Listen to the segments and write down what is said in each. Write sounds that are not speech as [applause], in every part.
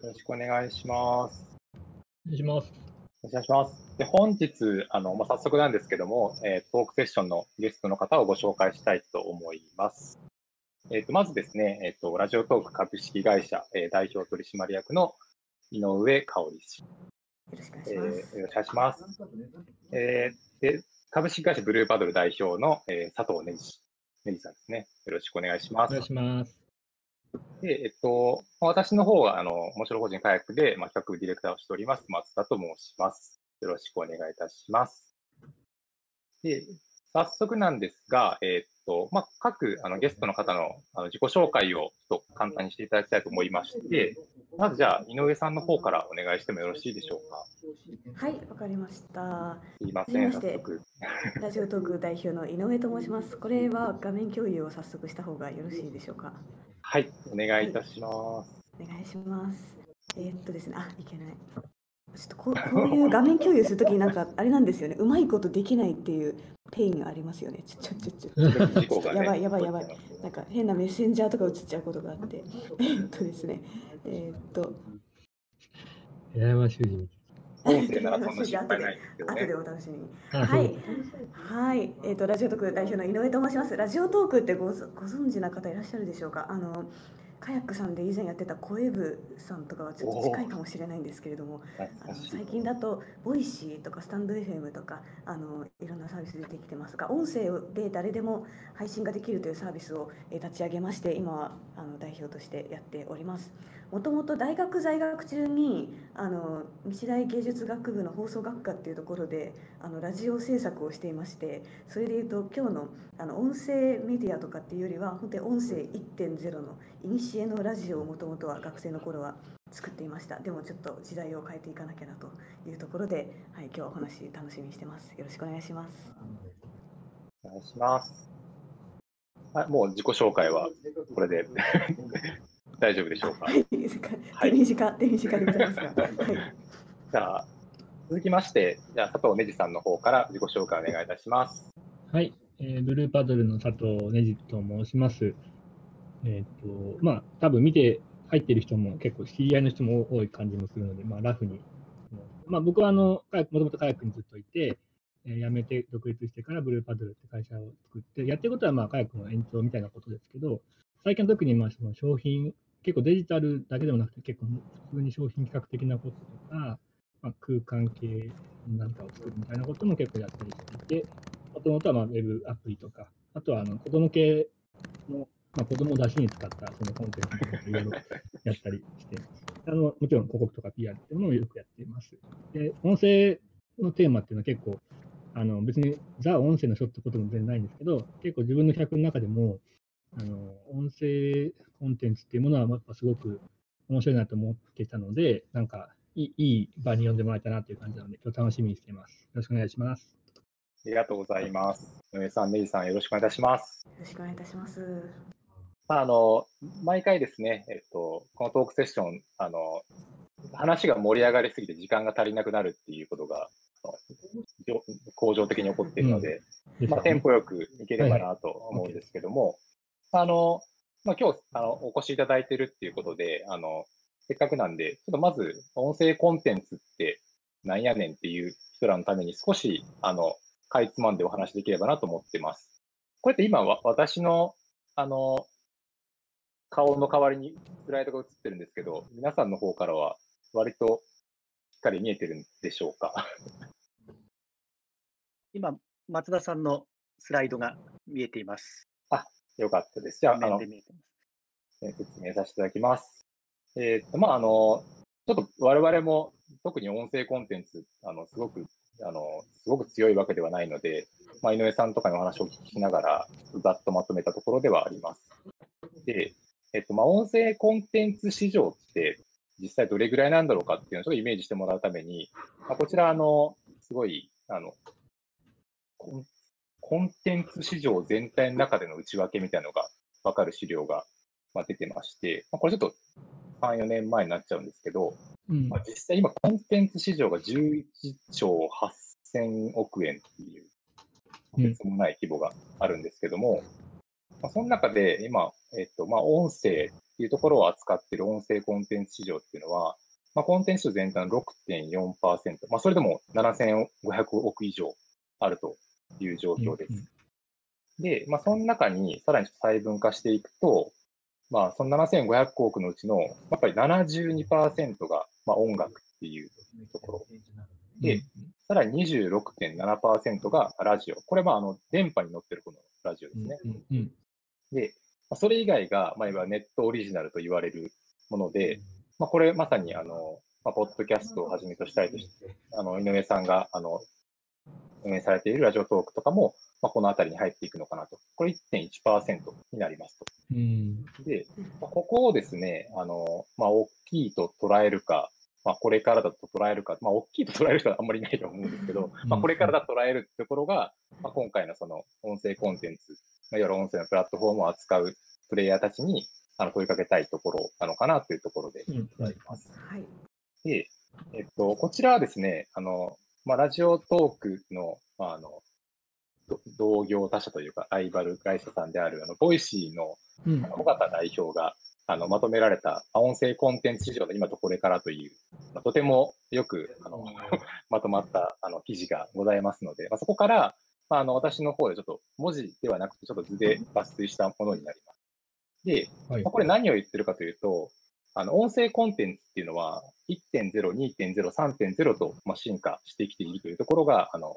よろしくお願いします。お願いします。お願いします。で本日、あのまあ、早速なんですけども、えートークセッションのゲストの方をご紹介したいと思います。えー、とまずですね、えーと、ラジオトーク株式会社、えー代表取締役の井上香織氏、よろしくお願いえします。ーよろしくお願いします。えーで株式会社ブルーパドル代表の、えー佐藤ねじ氏ねじさんですね。よろしくお願いしますお願い。します。で、えっと、まあ私の方は、あの、面白法人カヤックで、まあ、企画部ディレクターをしております、松田と申します。よろしくお願いいたします。で、早速なんですが、えっと、まあ、各あのゲストの方のあの自己紹介をちょっと簡単にしていただきたいと思いまして、まずじゃあ、井上さんの方からお願いしてもよろしいでしょうか？はい、わかりました。すいません、早速。ラジオトーク代表の井上と申します。これは画面共有を早速した方がよろしいでしょうか？はい、お願いいたします。お願いします。えーっとですね、あ、いけない。ちょっとこうこういう画面共有するときになんかあれなんですよね。うまいことできないっていうペインがありますよね。ちょちょちょちょ。事故がねやばいやばいやばいなんか変なメッセンジャーとか映っちゃうことがあって。えーっとですね。えーっと。八重山修司音声ならそんな心配ないんですけどね後で。お楽しみに。あはい、はい、えっ、とラジオトーク代表の井上と申します。ラジオトークってごぞご存知な方いらっしゃるでしょうか？あのカヤックさんで以前やってた声部さんとかはちょっと近いかもしれないんですけれども、あの最近だとボイシーとかスタンド FM とかあのいろんなサービス出てきてますが、音声で誰でも配信ができるというサービスをえー立ち上げまして、今はあの代表としてやっております。もともと大学在学中にあの日大芸術学部の放送学科っていうところであのラジオ制作をしていましてそれでいうと今日のあの音声メディアとかっていうよりは本当に音声1.0の古のラジオをもともとは学生の頃は作っていました。でもちょっと時代を変えていかなきゃなというところで、はい、今日はお話楽しみにしてます。よろしくお願いします。お願いします。あもう自己紹介はこれで。大丈夫でしょうか？はい手短手短でございますが、[laughs] はい、じゃあ、続きまして、じゃあ佐藤ねじさんの方から自己紹介お願いいたします。はい、えーブルーパドルの佐藤ねじと申します。えっ、と、まあ、多分見て入ってる人も結構知り合いの人も多い感じもするので、まあ、ラフに。まあ、僕はあの、もともとカヤックにずっといて、えー辞めて独立してからブルーパドルって会社を作って、やってることはまあ、カヤックの延長みたいなことですけど、最近は特にまあその商品、結構デジタルだけでもなくて、結構普通に商品企画的なこととか、まあ、空間系なんかを作るみたいなことも結構やったりしていて、もともとはまあウェブアプリとか、あとはあの子供系の、まあ、子供を出しに使ったそのコンテンツとかいろいろやったりして。あのもちろん広告とか PR っていうのをよくやっています。で、音声のテーマっていうのは結構、あの別にザ・音声の書ってことも全然ないんですけど、結構自分の企画の中でも、あの音声コンテンツっていうものはやっぱすごく面白いなと思っていたので、なんかいいいい場に呼んでもらえたなという感じなので、今日楽しみにしています。よろしくお願いします。ありがとうございます。井上さん、ねじさん、よろしくお願いいたします。よろしくお願いいたしますまあ、あの毎回ですね、えっと、このトークセッション、あの話が盛り上がりすぎて時間が足りなくなるっていうことが、恒常的に起こっているので、ですまあ、テンポよくいければなと思うんですけども、あの、まあ、今日あのお越しいただいているっていうことで、あの、せっかくなんで、ちょっとまず音声コンテンツってなんやねんっていう人らのために少し、あの、かいつまんでお話しできればなと思ってます。これって今わ、私の、あの、顔の代わりにスライドが映ってるんですけど、皆さんの方からは割としっかり見えてるんでしょうか？[laughs] 今、松田さんのスライドが見えています。よかったです。じゃあ、あの説明させていただきます。えーっと、まあ、あの、ちょっと我々も特に音声コンテンツ、あの、すごく、あの、すごく強いわけではないので、まあ、井上さんとかのお話をお聞きしながら、ざっとまとめたところではあります。で、えっと、まあ、音声コンテンツ市場って、実際どれぐらいなんだろうかっていうのをちょっとイメージしてもらうために、まあ、こちら、あの、すごい、あの、コンコンテンツ市場全体の中での内訳みたいなのが分かる資料がまあ出てまして、まあ、これちょっと3、4年前になっちゃうんですけど、うん。まあ、実際今コンテンツ市場が11兆8000億円っていう、とうん。てつもない規模があるんですけども、まあ、その中で今、えっと、まあ、音声っていうところを扱っている音声コンテンツ市場っていうのは、まあ、コンテンツ全体の6.4%、まあ、それでも7500億以上あるという状況です。うんで、まあ、その中にさらに細分化していくと、まあ、その7500億のうちの、やっぱり72%が、まあ、音楽っていうところ。で、さらに26.7%がラジオ。これはあの電波に乗ってるこのラジオですね。で、まあそれ以外が、まあ、いわゆるネットオリジナルと言われるもので、まあ、これまさにあの、まあ、ポッドキャストをはじめとしたいとして、あの井上さんがあの運営されているラジオトークとかも、まあ、このあたりに入っていくのかなと。これ1.1%になりますと。うんで、まあここをですね、あの、まあ、大きいと捉えるか、まあ、これからだと捉えるか、まあ、大きいと捉える人はあんまりいないと思うんですけど、まあ、これからだと捉えるところが、まあ、今回のその音声コンテンツ、まあ、いわゆる音声のプラットフォームを扱うプレイヤーたちにあの問いかけたいところなのかなというところでうんございます。はい。で、えっと、こちらはですね、あの、まあ、ラジオトークの、まあ、あの、ど同業他社というか、ライバル会社さんである、あの、ボイシーのうん緒方代表があのまとめられたまあ音声コンテンツ市場の今とこれからという、まあとてもよくあの [laughs] まとまったあの記事がございますので、まあ、そこから、まあ、あの私の方でちょっと文字ではなくて、ちょっと図で抜粋したものになります。で、はいまあこれ何を言ってるかというと、あの音声コンテンツっていうのは1.0、2.0、3.0とまあ進化してきているというところがあの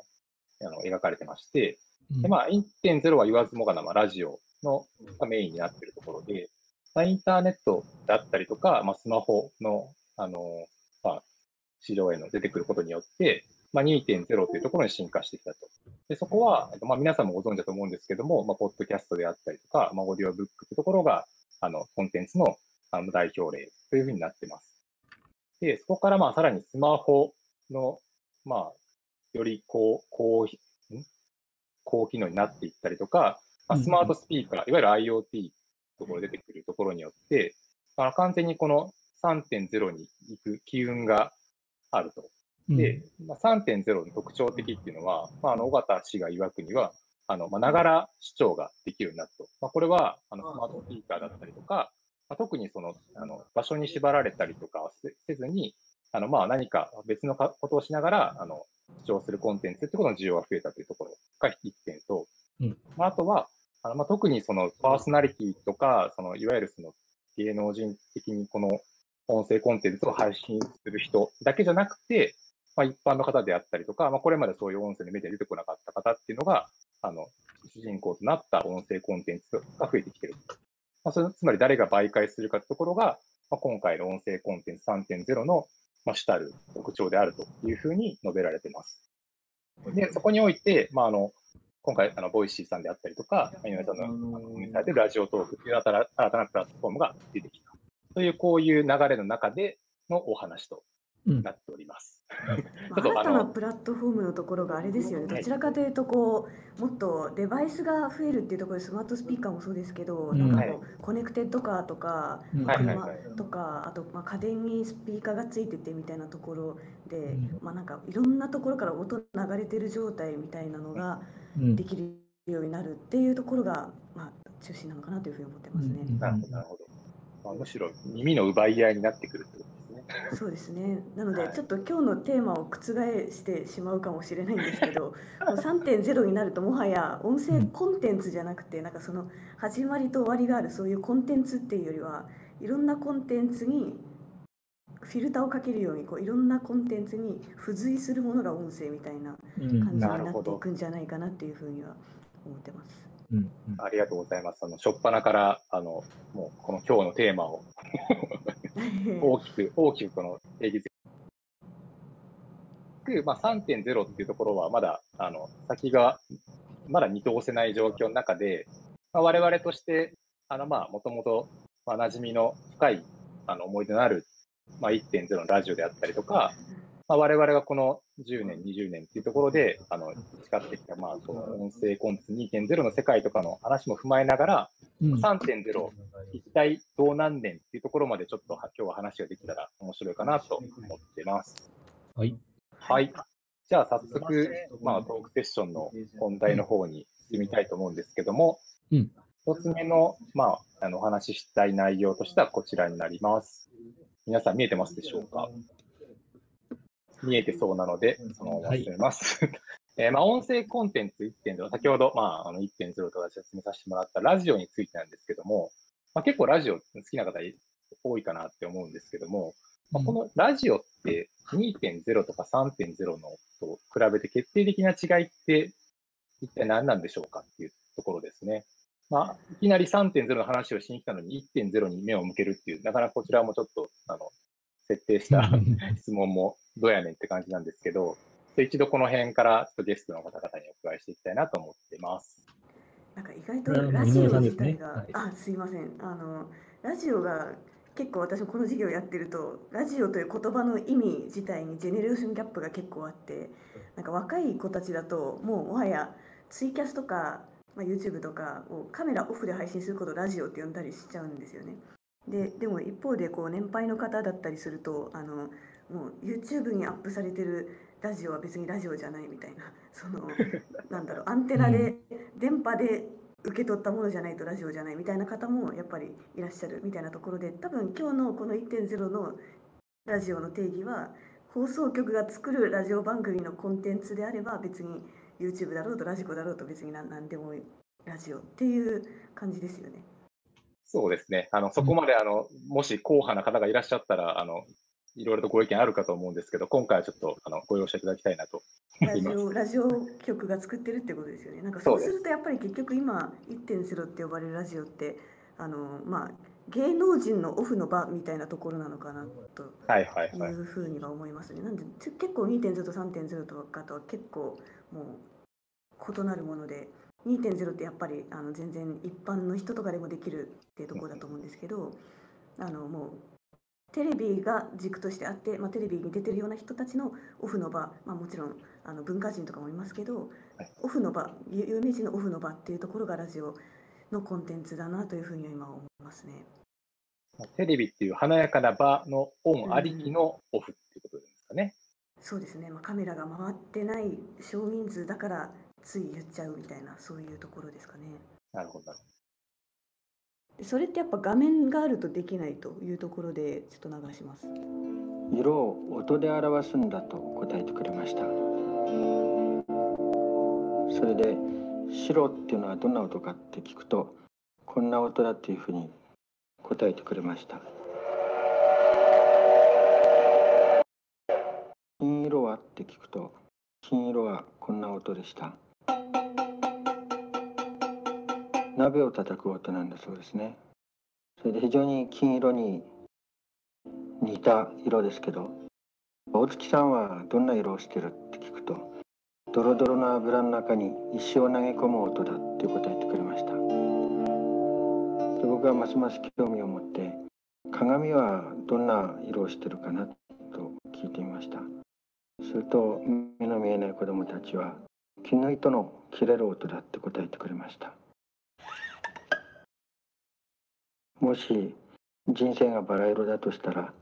あの描かれてまして、でまあ、1.0は言わずもがな、まあ、ラジオのがメインになっているところで、まあ、インターネットだったりとか、まあ、スマホの、あの、まあ、市場への出てくることによって、まあ、2.0というところに進化してきたと。で、そこは、まあ、皆さんもご存知だと思うんですけども、まあ、ポッドキャストであったりとか、まあ、オーディオブックというところが、あの、コンテンツのあの代表例というふうになってます。で、そこから、まあ、さらにスマホの、まあ、より高、高、ん？高機能になっていったりとか、まあ、スマートスピーカー、いわゆる IoT ところ出てくるところによって、あの完全にこの3.0に行く機運があると。で、まあ、3.0の特徴的っていうのは、まあ、あの、尾形氏が曰くには、あの、まあ、ながら視聴ができるようになると。まあ、これは、あの、スマートスピーカーだったりとか、まあ、特にその、あの、場所に縛られたりとかはせせずに、あの、まあ、何か別のかことをしながら、あの、視聴するコンテンツってことの需要が増えたというところが一点と、うんまあ、あとは、あのまあ、特にそのパーソナリティとか、そのいわゆるその芸能人的にこの音声コンテンツを配信する人だけじゃなくて、まあ、一般の方であったりとか、まあ、これまでそういう音声のメディアに出てこなかった方っていうのが、あの主人公となった音声コンテンツが増えてきている。まあ、それつまり誰が媒介するかというところが、まあ、今回の音声コンテンツ3.0の、まあ、主たる特徴であるというふうに述べられています。で、そこにおいて、まあ、あの今回、あのボイシーさんであったりとか、井上さんのあの運営されているラジオトークという新たな新たなプラットフォームが出てきた。という、こういう流れの中でのお話とうんなっております。[laughs] 新たなプラットフォームのところがあれですよね、どちらかというとこう、もっとデバイスが増えるっていうところで、スマートスピーカーもそうですけど、うん。なんかこうコネクテッドカーとか、車はい。とか、あとまあ家電にスピーカーがついててみたいなところで、うん。まあ、なんかいろんなところから音流れてる状態みたいなのがうん。できるようになるっていうところが、まあ、中心なのかなというふうに思ってますね。うん。なるほど、なるほど。まあ、むしろ耳の奪い合いになってくるってことですね。そうですね。なので、はいちょっと今日のテーマを覆してしまうかもしれないんですけど、[laughs] こう3.0になるともはや音声コンテンツじゃなくて、なんかその始まりと終わりがあるそういうコンテンツっていうよりは、いろんなコンテンツにフィルターをかけるようにこういろんなコンテンツに付随するものが音声みたいなうん感じになっていくんじゃないかなっていうふうには思ってます。うんうん。ありがとうございます。あの、初っ端から、あの、もう、この今日のテーマを。[laughs] 大きく、大きくこの定義づけまあ、3.0っていうところはまだ、あの、先が、まだ見通せない状況の中で、まあ、我々として、あの、まあ、もともと、まあ、馴染みの深い、あの、思い出のある、まあ、1.0のラジオであったりとか、まあ、我々がこの10年、20年っていうところで、あの、培ってきた、まあ、この音声コンテンツ2.0の世界とかの話も踏まえながら、うん3.0、一体どうなんねんっていうところまでちょっとは今日は話ができたら面白いかなと思ってます。はい。はい。じゃあ早速、まあ、トークセッションの本題の方に進みたいと思うんですけども、うん一つ目の、まあ、あのお話ししたい内容としてはこちらになります。皆さん見えてますでしょうか？見えてそうなので、そのまま進めます。[laughs] えーまあ、音声コンテンツ1.0、先ほど、まあ、あの1.0と私説明させてもらったラジオについてなんですけども、まあ、結構ラジオ好きな方多いかなって思うんですけども、まあ、このラジオって2.0とか3.0のと比べて決定的な違いって一体何なんでしょうかっていうところですね。まあ、いきなり3.0の話をしに来たのに1.0に目を向けるっていう、なかなかこちらもちょっと、あの、設定した [laughs] 質問もどうやねんって感じなんですけど、一度この辺からちょっとゲストの方々にお伺いしていきたいなと思っています。なんか意外とラジオ自体が、はいあすいませんあのラジオが結構私もこの授業やってるとラジオという言葉の意味自体にジェネレーションギャップが結構あってなんか若い子たちだともうもはやツイキャスとか、まあ、YouTube とかをカメラオフで配信することをラジオって呼んだりしちゃうんですよね。ででも一方でこう年配の方だったりするとあのもう YouTube にアップされてるラジオは別にラジオじゃないみたいな [laughs] そのなんだろうアンテナで、電波で受け取ったものじゃないとラジオじゃないみたいな方もやっぱりいらっしゃるみたいなところで多分今日のこの1.0のラジオの定義は放送局が作るラジオ番組のコンテンツであれば別に YouTube だろうとラジコだろうと別に何何でもいいラジオっていう感じですよね。そうですね。あの、そこまで、あの、もし硬派な方がいらっしゃったら、あの、いろいろとご意見あるかと思うんですけど、今回はちょっと、あの、ご容赦いただきたいなと思ラジいます。オラジオ局が作ってるってことですよね。なんかそううするとやっぱり結局今1.0って呼ばれるラジオってあのまあ芸能人のオフの場みたいなところなのかなとはいはいはい。いうふうには思いますね。なんでち結構2.0と3.0とかとは結構もう異なるもので2.0ってやっぱりあの全然一般の人とかでもできるっていうところだと思うんですけどあのもうテレビが軸としてあって、まあ、テレビに出てるような人たちのオフの場、まあ、もちろんあの文化人とかもいますけどはいオフの場有有名人のオフの場っていうところがラジオのコンテンツだなというふうには今思いますね。テレビっていう華やかな場のオンありきのオフっていうことですかね。そうですね、まあ、カメラが回ってない少人数だからつい言っちゃうみたいなそういうところですかね。なるほどでそれってやっぱ画面があるとできないというところでちょっと流します。色を音で表すんだと答えてくれました。それで白っていうのはどんな音かって聞くとこんな音だっていうふうに答えてくれました。金色はって聞くと金色はこんな音でした。鍋を叩く音なんだそうですね。それで非常に金色に似た色ですけど大月さんはどんな色をしてるって聞くとドロドロの油の中に石を投げ込む音だって答えてくれました。で僕はますます興味を持って鏡はどんな色をしてるかなと聞いてみました。すると目の見えない子供たちは木の糸の切れる音だって答えてくれました。もし人生がバラ色だとしたら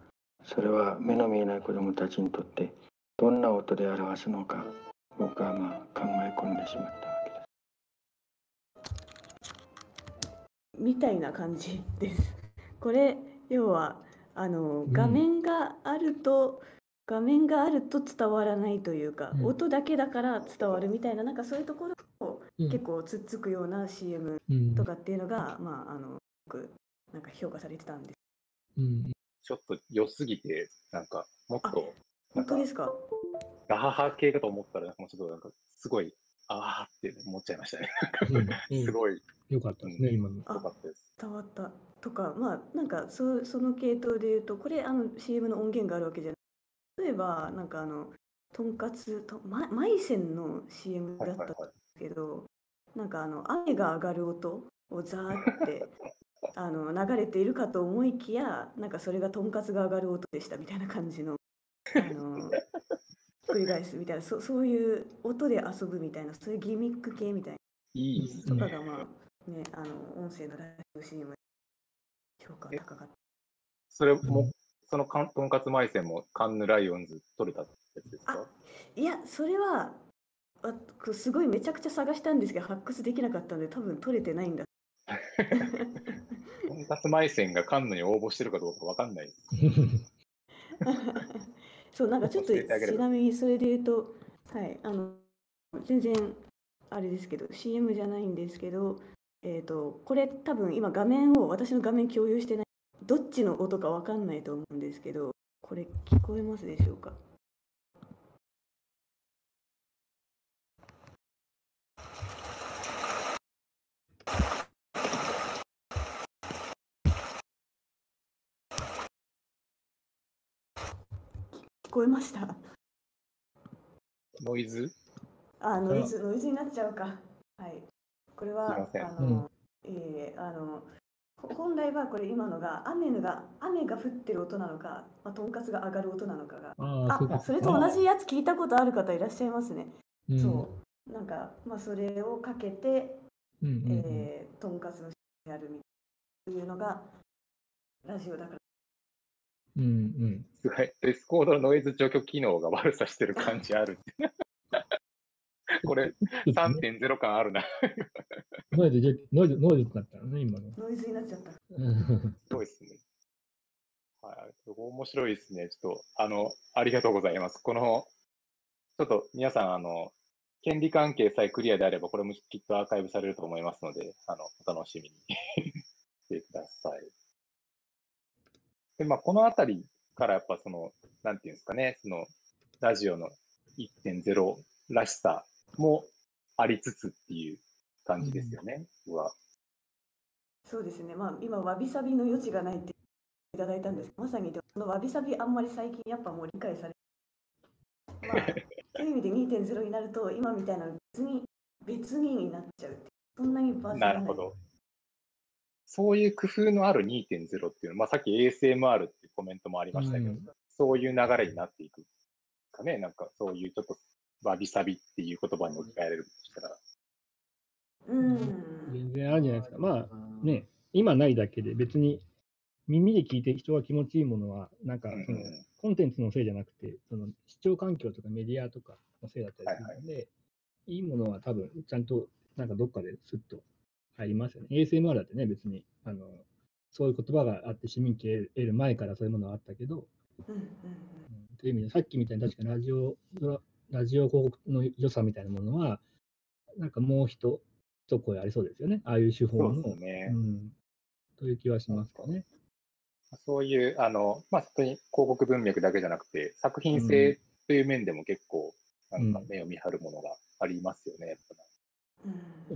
それは目の見えない子どもたちにとってどんな音で表すのか僕はまあ考え込んでしまったわけです。みたいな感じです。[laughs] これ要はあのん画面があると、画面があると伝わらないというか、うん音だけだから伝わるみたいななんかそういうところをうん結構つっつくような CM うんとかっていうのが、まああのよくなんか評価されてたんです。うんど。ちょっと良すぎて、なんか、もっと、なんか本当、ですか？ガハハ系かと思ったら、なんかもうちょっとなんか、すごい、あーって思っちゃいましたね。うん [laughs] すごいよかったですね、今の。あ良かったです。伝わったとかまあなんかそその系統で言うとこれあの CM の音源があるわけじゃない例えばなんかあのとんかつとまマイセンの CM だったんではいはいはい。すけど、なんかあの雨が上がる音をザーってあの流れているかと思いきやなんかそれがとんかつが上がる音でしたみたいな感じのあの [laughs] 繰り返すみたいなそそういう音で遊ぶみたいなそういうギミック系みたいいいっすなね。とかがまあねあの音声のラジオ CM 評価高かった。それもうん、そのかんとんかつマイセンもカンヌライオンズ取れたやつですか？あいやそれはあこすごいめちゃくちゃ探したんですけど発掘できなかったので多分取れてないんだ [laughs] とんかつ埋線がカンヌに応募してるかどうかわかんない。[laughs] そう、なんかちょっとちなみにそれで言うと、はい、あの、全然あれですけど、CM じゃないんですけど、えっ、と、これ多分今画面を、私の画面共有してない、どっちの音かわかんないと思うんですけど、これ聞こえますでしょうか？こえましたノイズ？あ、ノイズ、ノイズになっちゃうか。はい。これはすいませ、んあの、えーあの、ほ本来はこれ今のが雨のが雨が降ってる音なのか、まあ、とんかつが上がる音なのかが。ああ、それと同じやつ聞いたことある方いらっしゃいますね。うんそう。なんか、まあ、それをかけて、うんうんうんえーとんかつのやるみたいないうのがラジオだから。うんうん。すごい。ディスコードのノイズ除去機能が悪さしてる感じある。[laughs] これ3.0感あるな。ノイズノイズ、ノイズだったのね、今の。ノイズになっちゃった。うんすごいですね。はい。面白いですね。ちょっと、あの、ありがとうございます。この、ちょっと皆さん、あの、権利関係さえクリアであれば、これもきっとアーカイブされると思いますので、あの、お楽しみに [laughs] してください。で、まあ、このあたりからやっぱその、なんていうんですかね、その、ラジオの1.0らしさもありつつっていう感じですよね。うわ。そうですね。まあ、今、わびさびの余地がないっていただいたんですまさに、でもそのわびさびあんまり最近やっぱもう理解されまあ、[laughs] という意味で2.0になると、今みたいな別に、別にになっちゃうって。そんなにバズらない。なるほど。そういう工夫のある2.0っていうのは、まあ、さっき ASMR っていうコメントもありましたけど、うんそういう流れになっていくかね、なんかそういうちょっとわびさびっていう言葉に置き換えれるとしたら。うん。全然あるんじゃないですか。まあね、今ないだけで別に耳で聞いて人が気持ちいいものは、なんかうんそのコンテンツのせいじゃなくて、その視聴環境とかメディアとかのせいだったりするので、いいものは多分ちゃんとなんかどっかでスッと入りますよね。ASMR だってね、別にあのそういう言葉があって市民権得る前からそういうものはあったけど、うんうんうんという意味で、さっきみたいに確かにラジオ、ララジオ広告の良さみたいなものは、なんかもう一、一声ありそうですよね。ああいう手法の。そうですね。うん。という気はしますかね。そういう、あの、まあ、本当に広告文脈だけじゃなくて、作品性という面でも結構、なんかうん目を見張るものがありますよね。やっうんうん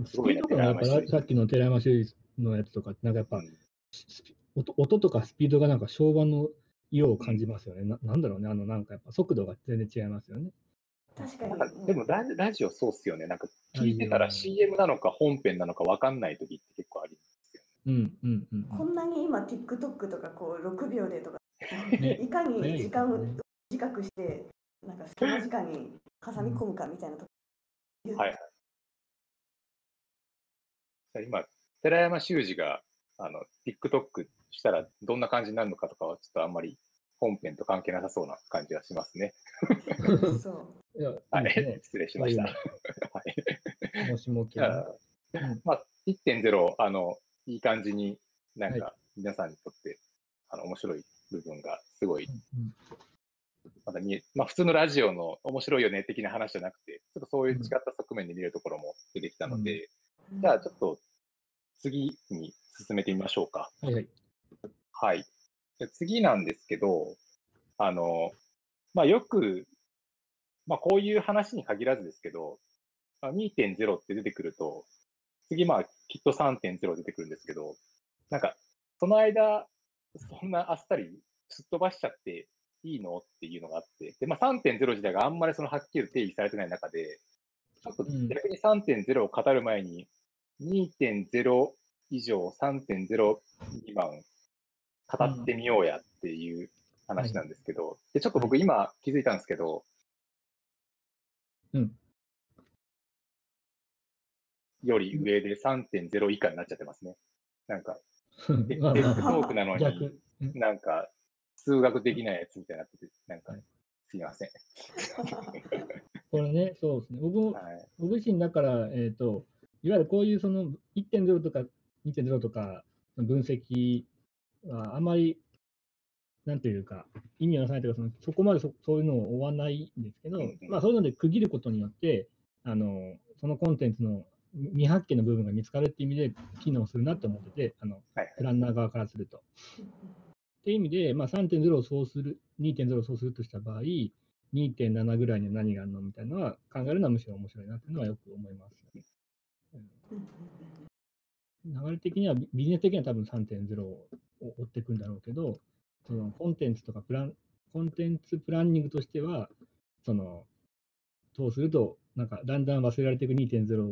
スピード感がやっぱさっきの寺山修司のやつとかなんかやっぱ、音音とかスピードがなんか昭和の色を感じますよね。ななんだろうね。あの、なんかやっぱ速度が全然違いますよね。確かにか。でもラジラジオそうっすよね。なんか聞いてたら CM なのか本編なのか分かんない時って結構ありますよね。うんうんうんこんなに今 TikTok とかこう6秒でとか、ね [laughs] いかに時間を短くして、なんか隙間時間に挟み込むかみたいなとこ、はい今、寺山修司があの TikTok したらどんな感じになるのかとかはちょっとあんまり本編と関係なさそうな感じがしますね。そう。[laughs] ね。失礼しました。は [laughs] はいもしも系じゃまあ、1.0、あの、いい感じになんはか皆さんにとって、あの、面白い部分がすごい、うんまだ見え、まあ普通のラジオの面白いよね的な話じゃなくて、ちょっとそういう違った側面で見れるところも出てきたので、じゃあちょっと次に進めてみましょうか。はいはい。はい。じゃあ次なんですけど、あの、まあよく、まあこういう話に限らずですけど、まあ、2.0って出てくると、次まあきっと3.0出てくるんですけど、なんかその間、そんなあっさりすっ飛ばしちゃっていいの？っていうのがあって、で、まあ3.0自体があんまりそのはっきり定義されてない中で、ちょっとうん。逆に3.0を語る前に、2.0以上3.0未満語ってみようやっていう話なんですけど、で、ちょっと僕今気づいたんですけど、うん。より上で3.0以下になっちゃってますね。なんか、[laughs] テまあまあ。 tech talk なのに逆、なんか、数学的なやつみたいになってて、なんかはい、すいません。[laughs] これね、そうですね。僕も、はい。僕自身だから、えっ、と、いわゆるこういうその1.0とか2.0とかの分析はあまり、なんというか、意味をなさないというか、そのそこまでそそういうのを追わないんですけど、まあ、そういうので区切ることによって、あのそのコンテンツの未発見の部分が見つかるっていう意味で機能するなって思ってて、あのはいプランナー側からすると。っていう意味で、まあ、3.0をそうする、2.0をそうするとした場合、2.7ぐらいには何があるのみたいなのは考えるのはむしろ面白いなっていうのはよく思います。うんうんうん流れ的には、ビビジネス的には多分3.0を追っていくんだろうけど、そのコンテンツとかプラン、コンテンツプランニングとしては、その、そうすると、なんかだんだん忘れられていく2.0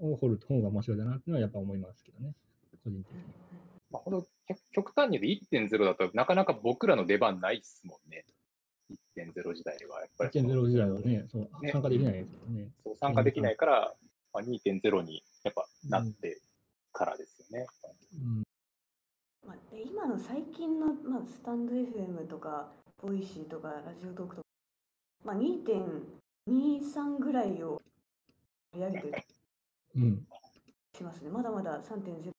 を掘る方が面白いだなっていうのはやっぱ思いますけどね、個人的に。まあ、ほんと極極端に言うと1.0だとなかなか僕らの出番ないっすもんね。1.0時代は。やっぱりその1.0時代はね、そ参加できないですよね。そう参加できないから、まあ、2.0にやっぱなってからですよね。うんまあ、で今の最近の、まあ、スタンド FM とかボイシーとかラジオトークとか、まあ、2.23ぐらいを取り上げてるうん。しますね。まだまだ3.0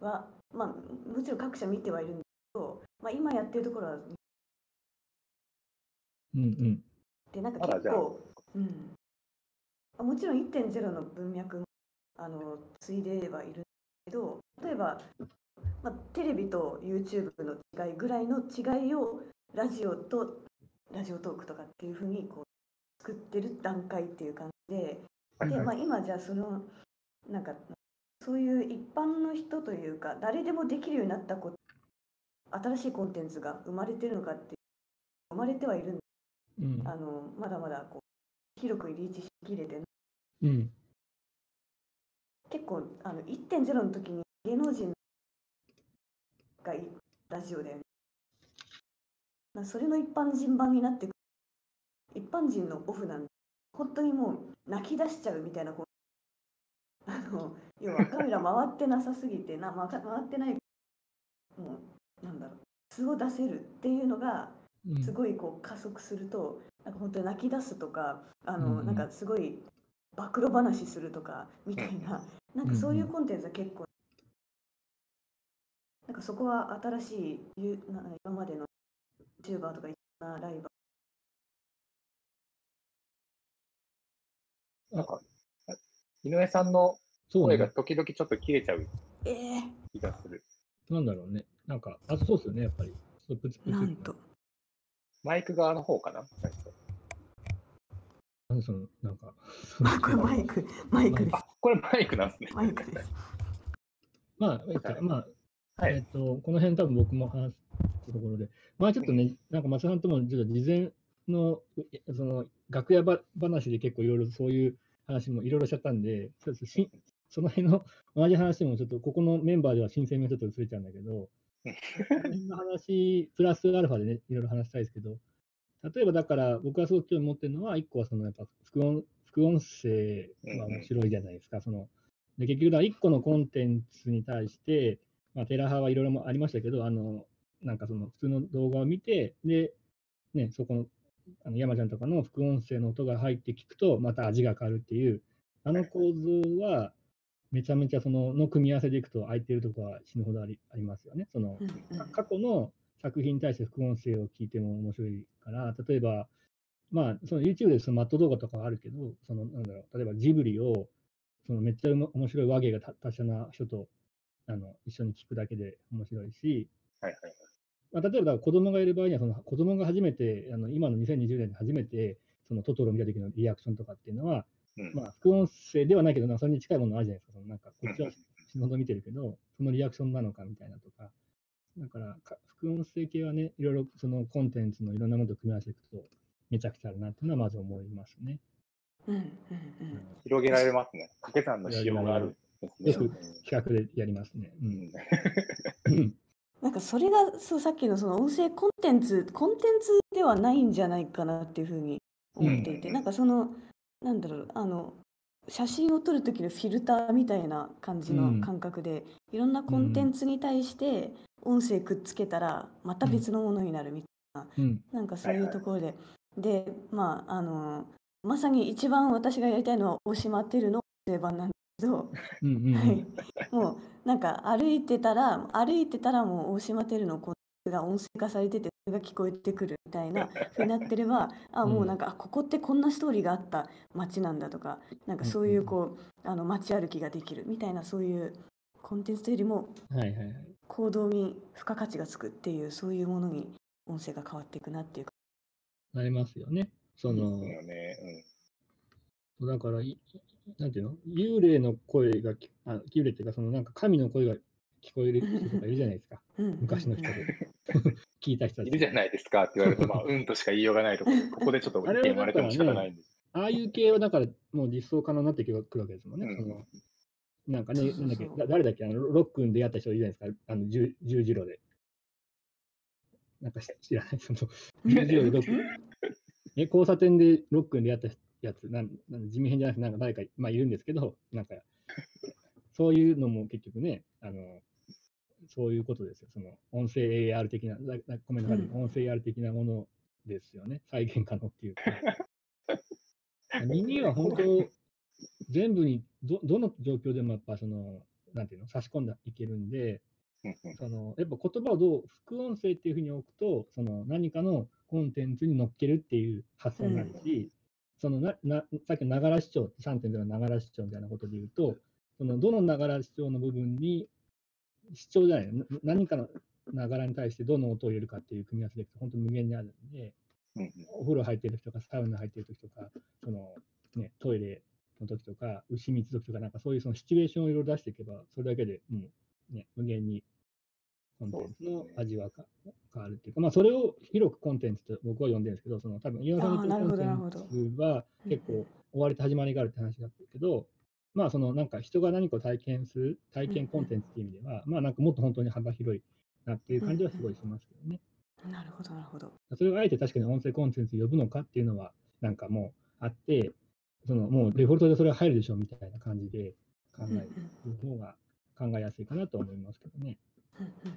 は、まあ、もちろん各社見てはいるんですけど、まあ、今やってるところは、うんうん。で、なんか結構、うん。あもちろん1.0の文脈も、あの、ついではいるんですけど、例えば、まあ、テレビと YouTube の違いぐらいの違いを、ラジオとラジオトークとかっていうふうに、こう、作ってる段階っていう感じで、で、まあ、今じゃあそのなんかそういう一般の人というか誰でもできるようになったこと新しいコンテンツが生まれてるのかって生まれてはいるんでうん。あのまだまだこう広くリーチしきれてない。うん。結構あの1.0の時に芸能人がラジオだよね。まあそれの一般人版になってく一般人のオフなんで本当にもう泣き出しちゃうみたいなこうあの要はカメラ回ってなさすぎてな、ま、回ってないもうなんだろう素を出せるっていうのがうんすごいこう加速するとなんか本当に泣き出すとかあの、うんうんなんかすごい暴露話するとかみたいな、なんかそういうコンテンツは結構、なんかそこは新しいゆな今までの YouTuber とかいろんなライバなんか、井上さんのそうね。声が時々ちょっと切れちゃうーええ気がする。なんだろうね。なんか、あ、そうですよね、やっぱり。そうプツプツなんとマイク側の方かななんでその、なんか、あこれマイクマイクです。あ、これマイクなんですね。マイクです。まあ、えっと、まあ、はい。えっと、この辺多分僕も話すところで、まあちょっとね、なんか松田さんともちょっと事前の、えその、楽屋ば話で結構いろいろそういう話もいろいろしちゃったんで、そうですしその辺の同じ話もちょっと、ここのメンバーでは新鮮味がちょっと薄れちゃうんだけど、この辺の話、プラスアルファでね、いろいろ話したいですけど、例えばだから、僕がすごく興味持ってるのは、一個はそのやっぱ副音副音声が面白いじゃないですか。そので結局、だ一個のコンテンツに対して、まあ、テラハはいろいろありましたけど、あの、なんかその普通の動画を見て、で、ね、そこの、あの山ちゃんとかの副音声の音が入って聞くと、また味が変わるっていう、あの構造は、めちゃめちゃその、の組み合わせでいくと空いてるところは死ぬほどありありますよね。そのう、んうん過去の作品に対して副音声を聞いても面白いから、例えば、まあ、その YouTube でそのマット動画とかはあるけど、その、なんだろう、例えばジブリを、そのめっちゃ面白い和芸がた達者な人と、あの、一緒に聞くだけで面白いし、はいはいはい。まあ、例えば子供がいる場合には、その子供が初めて、あの今の2020年で初めて、そのトトロを見た時のリアクションとかっていうのは、うんまあ、副音声ではないけど、それに近いものあるじゃないですか。そのなんか、こっちはうん死ぬほど見てるけど、そのリアクションなのかみたいなとか。だから、か副音声系はね、いろいろそのコンテンツのいろんなものと組み合わせていくと、めちゃくちゃあるなっていうのはまず思いますね。うんうんうん広げられますね。掛け算の仕様があるんですね。よく企画でやりますね。うん [laughs] なんかそれがそうさっきのその音声コンテンツコンテンツではないんじゃないかなっていうふうに思っていて、うんなんかそのなんだろうあの写真を撮る時のフィルターみたいな感じうん。の感覚で、いろんなコンテンツに対して音声くっつけたらまた別のものになるみたいな、うん。なんかそういうところで、でまああのまさに一番私がやりたいのは大島テルの音声版なんでけど、うんうんうん。はい、もうなんか歩いてたら歩いてたらもう大島テルのコンが音声化されててそれが聞こえてくるみたいな風になってれば [laughs] あもうなんか、あここってこんなストーリーがあった街なんだとかなんかそういうこうあの街歩きができるみたいなそういうコンテンツというよりもはいはいはい。行動に付加価値がつくっていうそういうものに音声が変わっていくなっていうかなりますよね。その、ですよね。だから、いなんていうの？幽霊の声がき、あ幽霊っていうか、そのなんか神の声が聞こえる人とかいるじゃないですか。[laughs] うん昔の人で。[laughs] 聞いた人うん。たち。いるじゃないですかって言われると、まあ、うんとしか言いようがないところで、[laughs] ここでちょっと意見言われても仕方ないんです。ああいう系はだからもう実装可能になってくるわけですもんね。うんそのなんかね、そうそうそうなんだっけ、だ誰だっけ、あのロックンでやった人いるじゃないですか、あの十十字路で。なんかし知らない、その十字路でロックン？え、交差点でロックンでやったやつ、なんなん地味編じゃなくて、なんか誰か、まあ、いるんですけど、なんか、そういうのも結局ね、あの、そういうことですよ。その音声 AR 的な、だだごめんなさい、うん音声 AR 的なものですよね。再現可能っていうか。[laughs] 耳は本当、全部にど、どの状況でもやっぱその、なんていうの、差し込んでいけるんで、うんうんそのやっぱ言葉をどう副音声っていうふうに置くと、その何かのコンテンツに乗っけるっていう発想になるし、そのななさっきのながら視聴、3.0のながら視聴みたいなことで言うと、そのどのながら視聴の部分に、視聴じゃない。な何かのながらに対してどの音を入れるかっていう組み合わせで本当無限にあるんで、うんうん。お風呂入ってる時とか、サウナ入ってる時とか、そのね、トイレの時とか、牛蜜時とか、なんかそういうそのシチュエーションをいろいろ出していけば、それだけでもう、ね、無限にコンテンツの味はか変わるっていうか、まあそれを広くコンテンツと僕は呼んでるんですけど、その多分岩さんのコンテンツは結構終わりと始まりがあるって話だったけど、まあそのなんか人が何かを体験する、体験コンテンツっていう意味では、まあなんかもっと本当に幅広いなっていう感じはすごいしますけどね。なるほどなるほど。それをあえて確かに音声コンテンツ呼ぶのかっていうのは、なんかもうあって、そのもうデフォルトでそれは入るでしょうみたいな感じで考える方が考えやすいかなと思いますけどね。うんうんうん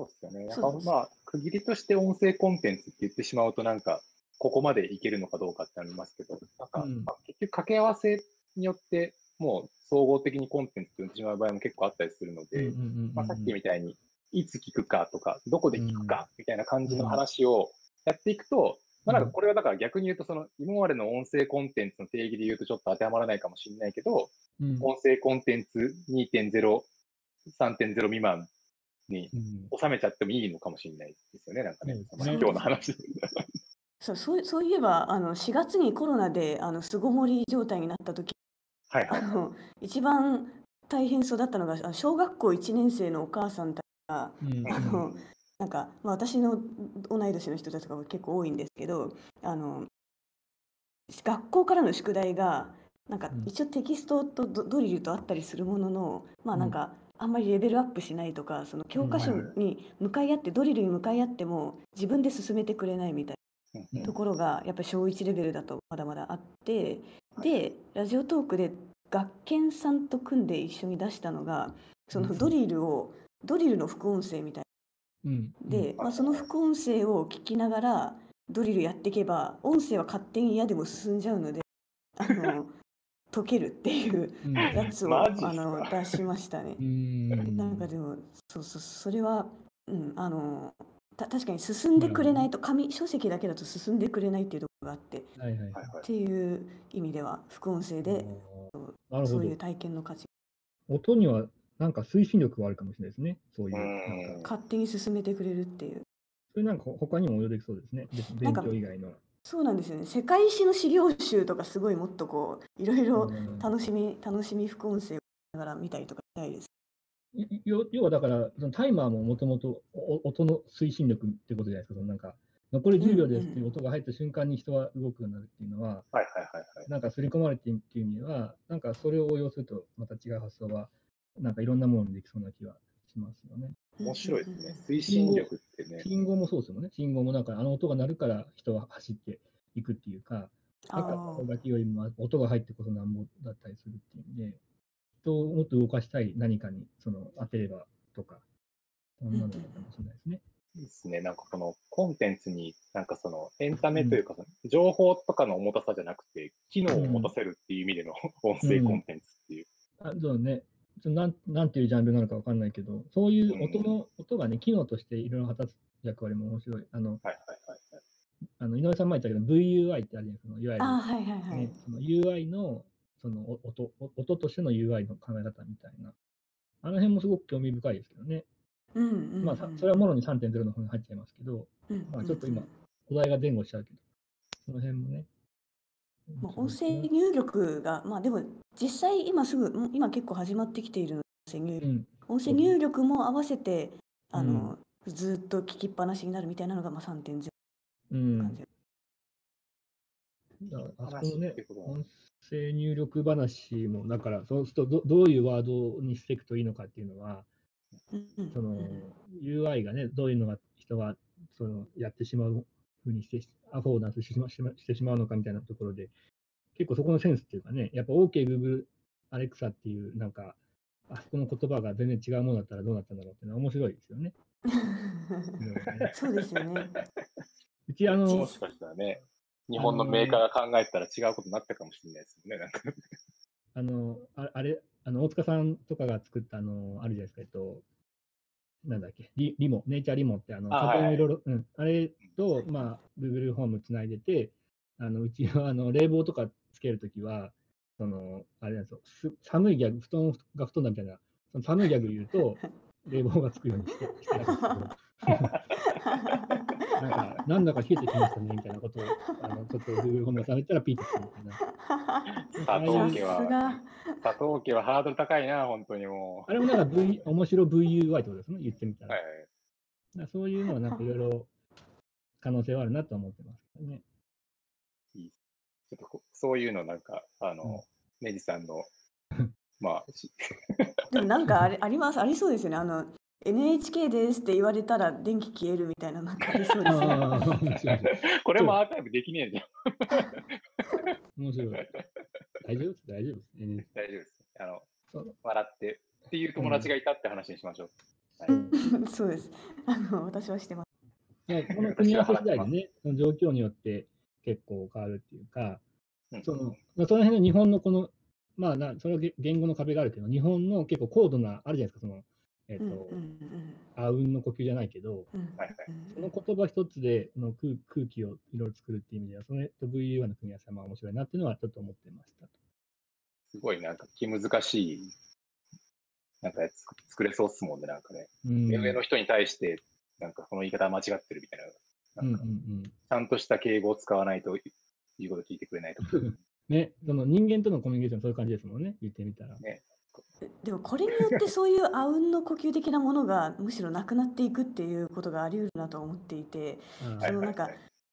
そうですよね。なんそうですかまあ、区切りとして音声コンテンツって言ってしまうと、なんか、ここまでいけるのかどうかってありますけど、なんか、うんまあ結局掛け合わせによって、もう総合的にコンテンツって言ってしまう場合も結構あったりするので、まあ、さっきみたいに、いつ聞くかとか、どこで聞くかみたいな感じの話をやっていくと、まあ、なんかこれはだから逆に言うと、その今までの音声コンテンツの定義で言うとちょっと当てはまらないかもしれないけど、うん。音声コンテンツ2.0、3.0未満にうん。収めちゃってもいいのかもしれないですよね、なんかね、そうですね。今日の話。そうそうそういえばあの4月にコロナであの巣ごもり状態になった時はいはい。あの一番大変そうだったのがあの小学校1年生のお母さんたちがうんあのなんか、まあ、私の同い年の人たちが結構多いんですけどあの学校からの宿題がなんかうん。一応テキストとドドリルとあったりするものの、まあなんかあんまりレベルアップしないとかその教科書に向かい合ってドリルに向かい合っても自分で進めてくれないみたいうんなところがやっぱり小1レベルだとまだまだあってでラジオトークで学研さんと組んで一緒に出したのがそのドリルをドリルの副音声みたいうん。なで、まあ、その副音声を聞きながらドリルやっていけば音声は勝手に嫌でも進んじゃうのであの [laughs] 解けるっていううん。やつをあマジっすか？の出しましたね。うん。なんかでもそうそうそれは、うん、あのた確かに進んでくれないと紙書籍だけだと進んでくれないっていうところがあってはいはいっていう意味では副音声でなるほどそういう。体験の価値音にはなんか推進力があるかもしれないですね。そういう。勝手に進めてくれるっていうそれなんか他にも応用できそうですね。別勉なんか強以外の。そうなんですよね世界史の資料集とかすごいもっとこういろいろうん楽しみ楽しみ副音声をながら見たりとかしたいですい要要はだから、そのタイマーももともとお音の推進力ってことじゃないですか。そのなんか残り10秒ですっていう音が入った瞬間に人は動くようになるっていうのは、はいはいはいはい。なんか刷り込まれてっていう意味では、なんかそれを応用するとまた違う発想は、なんかいろんなものにできそうな気はしますよね。面白いですね。推進力ってね。信号もそうですもんね。信号もなんかあの音が鳴るから人は走っていくっていうか、なんかあそれだけよりも音が入ってこそなんぼだったりするっていう意味で、人をもっと動かしたい何かにその当てればとか、そんなのかもしれないですね。いいですね。なんかこのコンテンツに、なんかそのエンタメというか、その情報とかの重たさじゃなくて、機能を持たせるっていう意味での [laughs] 音声コンテンツっていう。あそうね、なんなんていうジャンルなのかわかんないけど、そういう音の、音がね、機能としていろいろ果たす役割も面白い。あの、はいはいはいはい。あの井上さん前言ったけど、VUI ってあるじゃないですか、そのいわゆる、あはいはいはい。ね、その UI のそのお音お音としての UI の考え方みたいな。あの辺もすごく興味深いですけどね。うんうんうんまあ、さそれはもろに3.0の方に入っちゃいますけど、うんまあ、ちょっと今、お題が前後しちゃうけど、その辺もね。まあ、音声入力が、まあでも実際今すぐ、今結構始まってきているので音声入力うん、音声入力も合わせて、あの、ずっと聞きっぱなしになるみたいなのが、まあ3.0うん感じ。だからあそこのね音声入力話も、だから、そうするとど、どういうワードにしていくといいのかっていうのは、その UI がね、どういうのが人がそのやってしまうふうにして、アフォーダンスしてしましましてしまうのかみたいなところで、結構そこのセンスっていうかね、やっぱ OK、Google、Alexa っていう、なんか、あそこの言葉が全然違うものだったらどうなったんだろうっていうのは面白いですよね。[laughs] そうですよね。うち、あのも、しかしたらね、日本のメーカーが考えたら違うことになったかもしれないですよね。なんか。あの、ああれ、あの、大塚さんとかが作った、あの、あるじゃないですか、えっと、なんだっけ、リリモ、ネイチャーリモって、あのいろいろ、うん、あれと、まあ、Google ホームつないでて、あの、うちは、あの、冷房とかつけるときは、その、あれなんですよ、す寒いギャグ、布団が布団だみたいな、その寒いギャグ言うと、[laughs] 冷房がつくようにしてしてたんですけど、[laughs] [laughs] なんか、なんだか冷えてきましたね、みたいなことを、[laughs] あの、ちょっと Google ホームがされたらピーってするみたいな。佐藤さ家は。佐藤家はハードル高いな、本当にもあれもなんか V、面白 VUI ってことですね、言ってみたう。ら。はいそういうのはなんかいろいろ可能性はあるなと思ってますけどね。ちょっとこそういうのなんか、あの、うんネジさんの、まあ、し [laughs] でもなんかあれあります、ありそうですよね。あの、NHK ですって言われたら電気消えるみたいな、なんかありそうですよね。ああ、面白い。これもアーカイブできねえじゃん。面白い。大丈夫？大丈夫？です。ね大丈夫です。あのそう、笑ってっていう友達がいたって話にしましょう。[laughs] そうです。あの、私はしてます。いやこの組み合わせ次第でね、その状況によって結構変わるっていうか、うんその、まあ、その辺の日本のこの、まあな、それは言言語の壁があるけど、日本の結構高度な、あるじゃないですか、その、えっ、と、うんうんあうんの呼吸じゃないけど、うんうんはいはいその言葉一つでの空空気をいろいろ作るっていう意味では、それと VUI の組み合わせはまあ面白いなっていうのはちょっと思ってましたと。すごいなんか気難しい、なんかやつ作れそうっすもんね、なんかね。うん目上の人に対して、なんかこの言い方は間違ってるみたいな。うんなんんちゃんとした敬語を使わないと言うこと聞いてくれないとか。うん。ね、その人間とのコミュニケーションそういう感じですもんね、言ってみたら。でもこれによってそういうあうんの呼吸的なものがむしろなくなっていくっていうことがあり得るなと思っていてあーそのなんか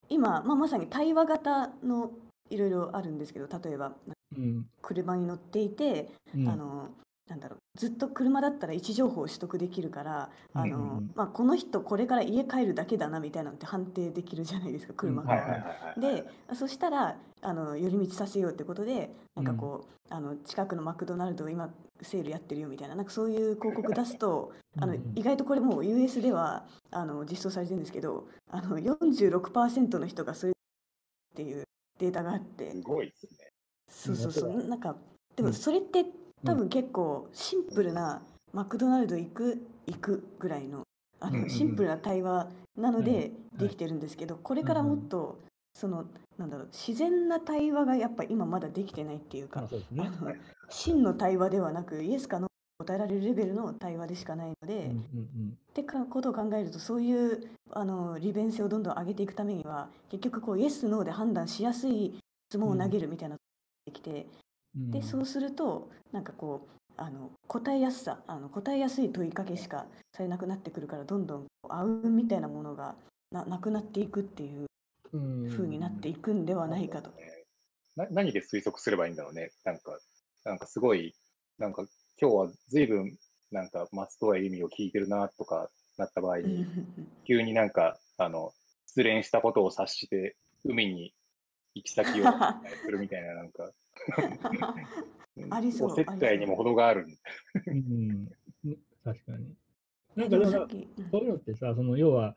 今、まあ、まさに対話型のいろいろあるんですけど例えばうん。車に乗っていて、うん。あのなんだろうずっと車だったら位置情報を取得できるから、あのうんうん。うんまあ、この人これから家帰るだけだなみたいなのって判定できるじゃないですか車が。はいはいはいはい。でそしたらあの寄り道させようってことでなんかこう、あの近くのマクドナルド今セールやってるよみたいななんかそういう広告出すとあの意外とこれもう US ではあの実装されてるんですけどあの46%の人がそういうっていうデータがあって。すごいですね。そうそうそう。うんなんかでもうん。それって多分結構シンプルなマクドナルド行く行くぐらいのあのシンプルな対話なのではい。できてるんですけどこれからもっとそのなんだろう自然な対話がやっぱ今まだできてないっていうかね。真の対話ではなくイエスかノー答えられるレベルの対話でしかないので、うんうんってかことを考えるとそういうあの利便性をどんどん上げていくためには結局こうイエスノーで判断しやすい質問を投げるみたいなできて、うん。でそうするとなんかこうあの答えやすさあの答えやすい問いかけしかされなくなってくるからどんどんあうんみたいなものがななくなっていくっていううん風になっていくんではないかと。な何で推測すればいいんだろうね。なんか、なんかすごい、なんか今日は随分なんか松任谷由実を聞いてるなとかなった場合うんうんに、急になんか、あの、失恋したことを察して、海に行き先をするみたいな、なんか、う [laughs] んありそうお接待にも程がある。うんうん確かに。なえんかでもさそういうのってさ、その要は、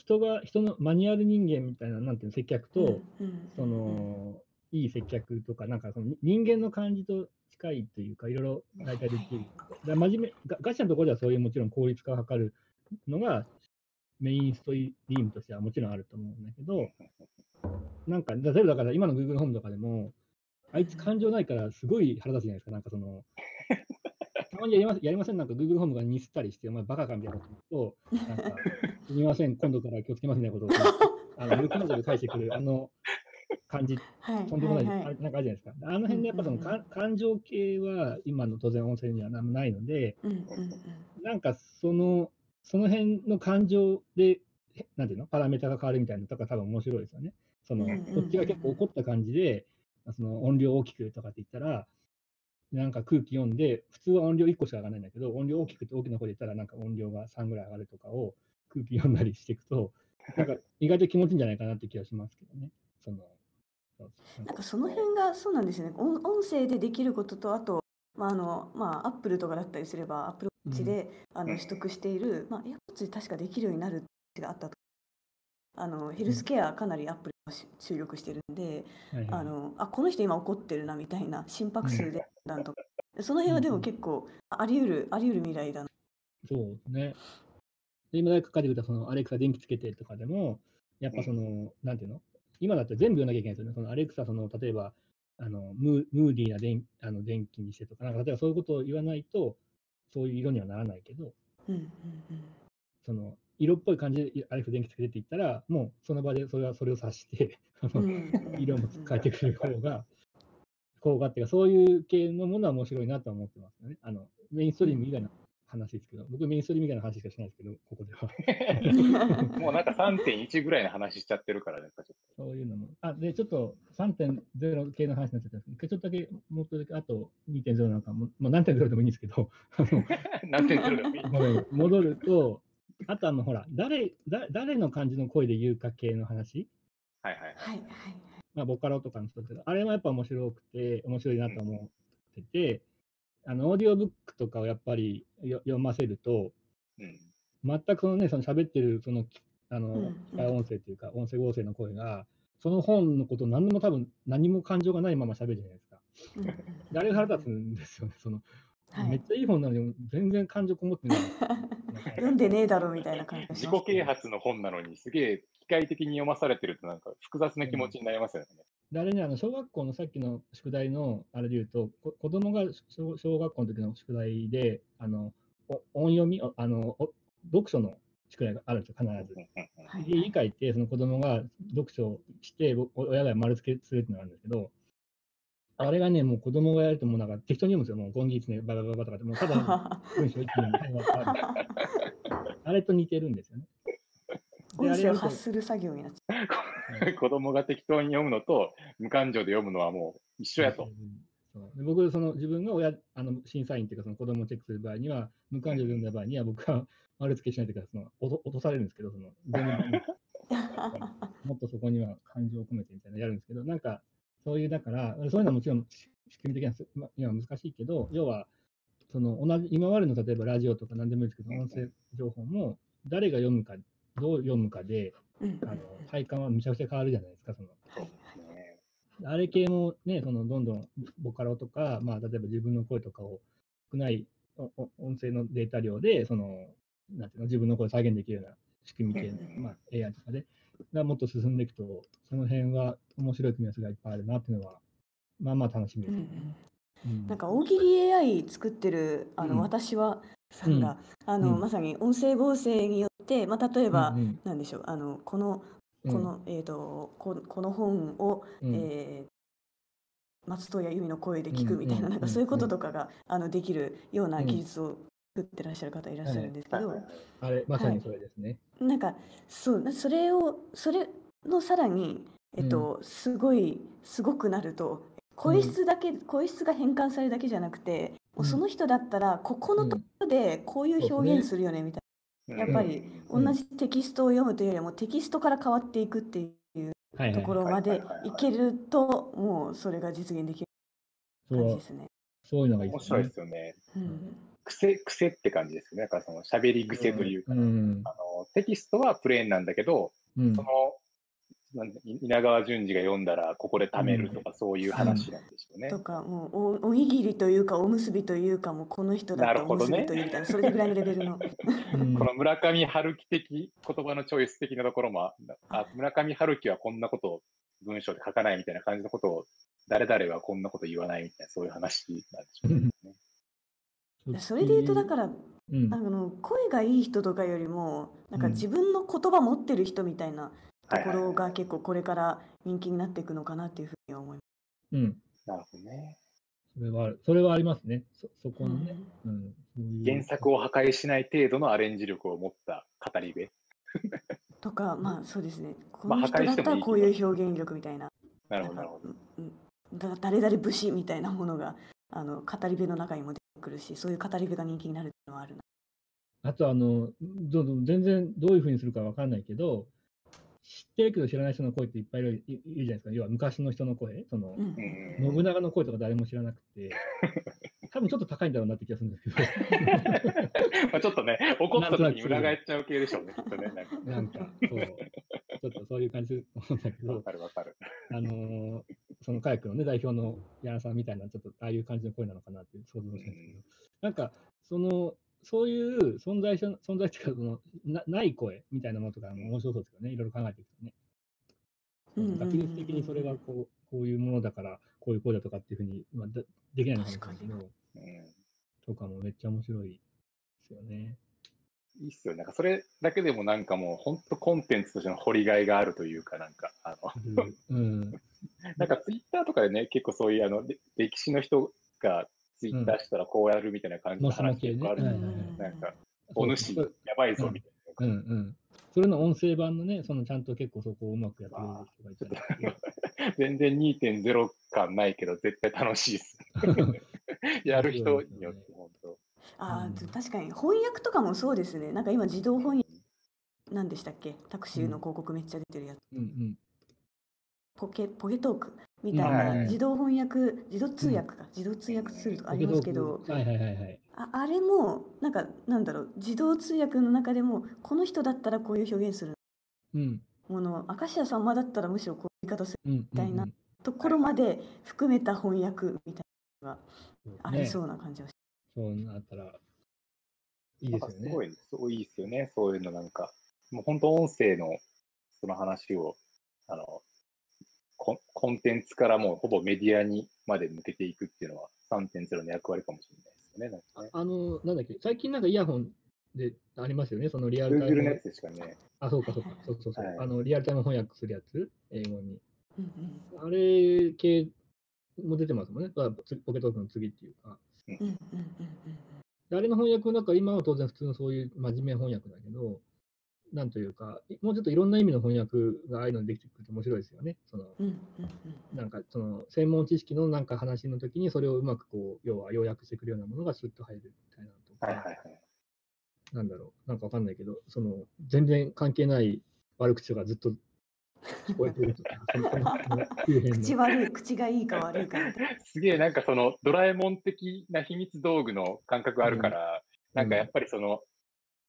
人が、人のマニュアル人間みたいな、なんていうの、接客と、うんその、いい接客とか、なんかその人間の感じと近いというか、いろいろ大体できる。だ真面目ガガチのところではそういうもちろん効率化を図るのがメインストリームとしてはもちろんあると思うんだけど、なんか、例えばだから今の Google ホームとかでも、あいつ感情ないからすごい腹立つじゃないですか、なんかその、たまにやりまやりません、なんか Google ホームがミスったりして、お前バカかみたいなことと、なんか、[laughs] すみません、今度から気をつけますみたいなこと。を、あの、無感情で返してくる、あの感じ、はいとんでもない、はいはい。あなんかあるじゃないですか。あの辺でやっぱその、うんうんか感情系は今の当然音声には何もないので、うんうんうん。なんかその、その辺の感情で、へなんていうの？パラメータが変わるみたいなのとか多分面白いですよね。その、うんうんうん。こっちが結構怒った感じで、その音量大きくとかって言ったら、なんか空気読んで、普通は音量1個しか上がらないんだけど、音量大きくて大きな声で言ったら、なんか音量が3ぐらい上がるとかを空気読んだりしていくと、[laughs] なんか意外と気持ちいいんじゃないかなって気がしますけどね。その、なんかその辺がそうなんですよね。音音声でできることと、あと、まああのまあ、アップルとかだったりすれば、アップルウォッチで、あの取得している、まあ、エアポッツで確かできるようになるってがあったと。あのヘルスケアかなりアップルがし注力してるんで、はいはい。あのあこの人今怒ってるなみたいな心拍数でなん。とか、その辺はでも結構あり得るあり得る未来だな。そうね。で、今だけ書かれてくれたそのアレクサ電気つけてとかでも、やっぱその、なんていうの？今だって全部言わなきゃいけないんですよね。そのアレクサ、その、例えば、あのムームーディーな電あの電気にしてとか、なんか例えばそういうことを言わないと、そういう色にはならないけど、うんうん。その、色っぽい感じでアレクサ電気つけてって言ったら、もうその場でそれはそれを指して、あのうんうん色も変えてくる方が、効果っていうか、そういう系のものは面白いなとは思ってますよね。あの、メインストリーム以外の話ですけど、僕メインストリーム以外の話しかしないですけど、ここでは。[laughs] もうなんか3.1ぐらいの話しちゃってるからね、ちょっと。そういうのも。あ、で、ちょっと3.0系の話になっちゃったんですけど、ちょっとだけ、もっとだけ、あと2.0なんかも、まあ、何点0でもいいんですけど、あの、[laughs] 何点0でもいい。戻ると、あとあの、ほら、誰、だ誰の感じの声で言うか系の話、はいはいはい。はいはいまあ、ボカロとかの人ですけど、あれはやっぱ面白くて、面白いなと思ってて、あの、オーディオブックとかをやっぱりよ読ませると、うん。全くそのね、その喋ってる、その、きあの、うんうん機械音声というか、音声合成の声が、その本のことを何も多分、何も感情がないまま喋るじゃないですか。うんうんであれが腹立つんですよね。その、はいめっちゃいい本なのに、全然感情こもってない。[laughs] 読んでねえだろみたいな感じがします自己啓発の本なのに、すげえ機械的に読まされてると、なんか複雑な気持ちになりますよね。であれね、あの小学校のさっきの宿題のあれで言うと、こ子供が小小学校の時の宿題で、あのお音読み、おあのお読書の宿題があるんですよ、必ず。はいで、家帰って、その子供が読書をして、お親が丸付けするっていうのがあるんですけど、あれがね、もう子供がやると、もうなんか適当に読むんですよ、もうゴンギーツね、ババババとかって、もうただ [laughs] 文章一気にあれと似てるんですよね。で音声をあれやると発する作業になっちゃ子供が適当に読むのと、無感情で読むのはもう一緒やと。そうで僕、その自分が親あの審査員っていうか、その子供をチェックする場合には、無感情で読んだ場合には、僕は丸付けしないというか、その落と落とされるんですけど、その。[laughs] もっとそこには感情を込めてみたいなのやるんですけど、なんか、そういう、だから、そういうのはもちろんし仕組み的には難しいけど、要は、その同じ、今までの例えばラジオとか何でもいいですけど、音声情報も、誰が読むか、どう読むかで、うんあの体感はむちゃくちゃ変わるじゃないですか、その。あれ系もね、そのどんどんボカロとか、まあ、例えば自分の声とかを少ない音声のデータ量で、その、なんていうの、自分の声を再現できるような仕組み系の、うんまあ、AI とかで、がもっと進んでいくと、その辺は面白い組み合わせがいっぱいあるなっていうのは、まあまあ楽しみです。ね。うんうん。うん。なんか大喜利 AI 作ってるあの、うん。私はさんが、あのうん。まさに音声合成によって、まあ、例えば、うなんでしょうあのこのうん。この、えー、とここの本を、うん。えー松任谷由実の声で聞くみたいな,、うん。なんかそういうこととかが、あのできるような技術を作ってらっしゃる方いらっしゃるんですけど、あれ、まさにそれですね。なんかそうなそれをそれのさらに、えっとすごいすごくなると声質だけ、声質が変換されるだけじゃなくて、もうその人だったらここのところでこういう表現するよねみたいな、やっぱりうん。同じテキストを読むというよりもテキストから変わっていくっていうはいはい。ところまでいけるともうそれが実現できるそう感じですね。そう。いうのがいい面白いですよね。うん癖、癖って感じですよね。だからその喋り癖というか、うん。あの、テキストはプレーンなんだけど、うんその、稲川淳二が読んだらここで貯めるとか、そういう話なんでしょうね。とかもうおおにぎりというかおむすびというかもうこの人だったらおむすびというみたいなそれぐらいのレベルの [laughs] うんこの村上春樹的言葉のチョイス的なところも、あ村上春樹はこんなことを文章で書かないみたいな感じのことを、誰々はこんなこと言わないみたいな、そういう話なんでしょうね。それで言うとだからうんあの声がいい人とかよりもなんかうん自分の言葉持ってる人みたいなところが結構これから人気になっていくのかなっていうふうには思いまうん。なるほどね。それはそれはありますね。そ、そこす。のね。うん。そういう原作を破壊しない程度のアレンジ力を持った語り部。とか [laughs] まあそうですねこまあの人だったらこういう表現力みたいななるほど、なるほど。うんうんだ誰々武士みたいなものがあの語り部の中にも出てくるしそういう語り部が人気になるっていうのはあるな。あとあの、どど全然どういうふうにするかわかんないけど、知ってるけど知らない人の声っていっぱいいるいいるじゃないですか。要は昔の人の声、そのうん信長の声とか誰も知らなくて、[laughs] 多分ちょっと高いんだろうなって気がするんですけど、[laughs] まあちょっとね、怒った時に裏返っちゃう系でしょうね、きっとね。なんか。なんか、そう、ちょっとそういう感じすると思うんだけど、わかるわかる。あのーそのカヤックのね、代表の柳さんみたいな、ちょっとああいう感じの声なのかなって想像したんですけど、なんか、その、そういう存在し存在っていうかそのな、ない声みたいなものとかも面白そうですよね、いろいろ考えていくとね。学術的にそれがこうこういうものだから、こういう声だとかっていうふうに、まあ、だできないのかもしれないけど、うんとかもめっちゃ面白いですよね。いいっすよ。なんかそれだけでもなんかもう本当コンテンツとしての掘りがいがあるというか、なんか、あの、うん。[laughs] なんかツイッターとかでね、結構そういうあの、れ歴史の人がツイッターしたらこうやるみたいな感じの話。結構あるはいんで、はいはいなんか、お主やばいぞみたいな。うんうん。それの音声版のね、そのちゃんと結構そこをうまくやってる人がいた [laughs] 全然2.0感ないけど、絶対楽しいです。[laughs] [laughs] やる人によって、本当。あうん。ー確かに翻訳とかもそうですね。なんか今自動翻訳なんでしたっけ？タクシーの広告めっちゃ出てるやつ、うんうん。ポケポケトークみたいはいはいな自動翻訳自動通訳か、自動通訳するとかありますけど、はいはいはいはい。ああれもなんかなんだろう自動通訳の中でもこの人だったらこういう表現するうん。もの明石家さんまだったらむしろこういう言い方するうん。たいなうんところまで含めた翻訳みたいなのがうんありそうな感じはしそうなったら、いいですよね。かすごい、すごいいいですよね。そういうのなんか、もう本当音声のその話を、あの、コンコンテンツからもうほぼメディアにまで向けていくっていうのは3.0の役割かもしれないですよね。なんかね。あの、なんだっけ、最近なんかイヤホンでありますよね、そのリアルタイ Google ム。のやつですかね。あ、そうかそうか、そうそうそう、はいあの、リアルタイム翻訳するやつ、英語に。あれ系も出てますもんね、あつポケトークの次っていうか。うんうんうんうんであれの翻訳の中、今は当然普通のそういう真面目翻訳だけど、なんというか、いもうちょっといろんな意味の翻訳がああいうのにできてくると面白いですよね。そのうんうんうんなんかその専門知識のなんか話の時にそれをうまくこう、要は要約してくるようなものがスッと入るみたいなのとか、はいはいはい。なんだろう、なんかわかんないけど、その全然関係ない悪口がずっと聞こえてる。口悪い口がいいか悪いかすげえなんかそのドラえもん的な秘密道具の感覚あるから、なんかやっぱりその、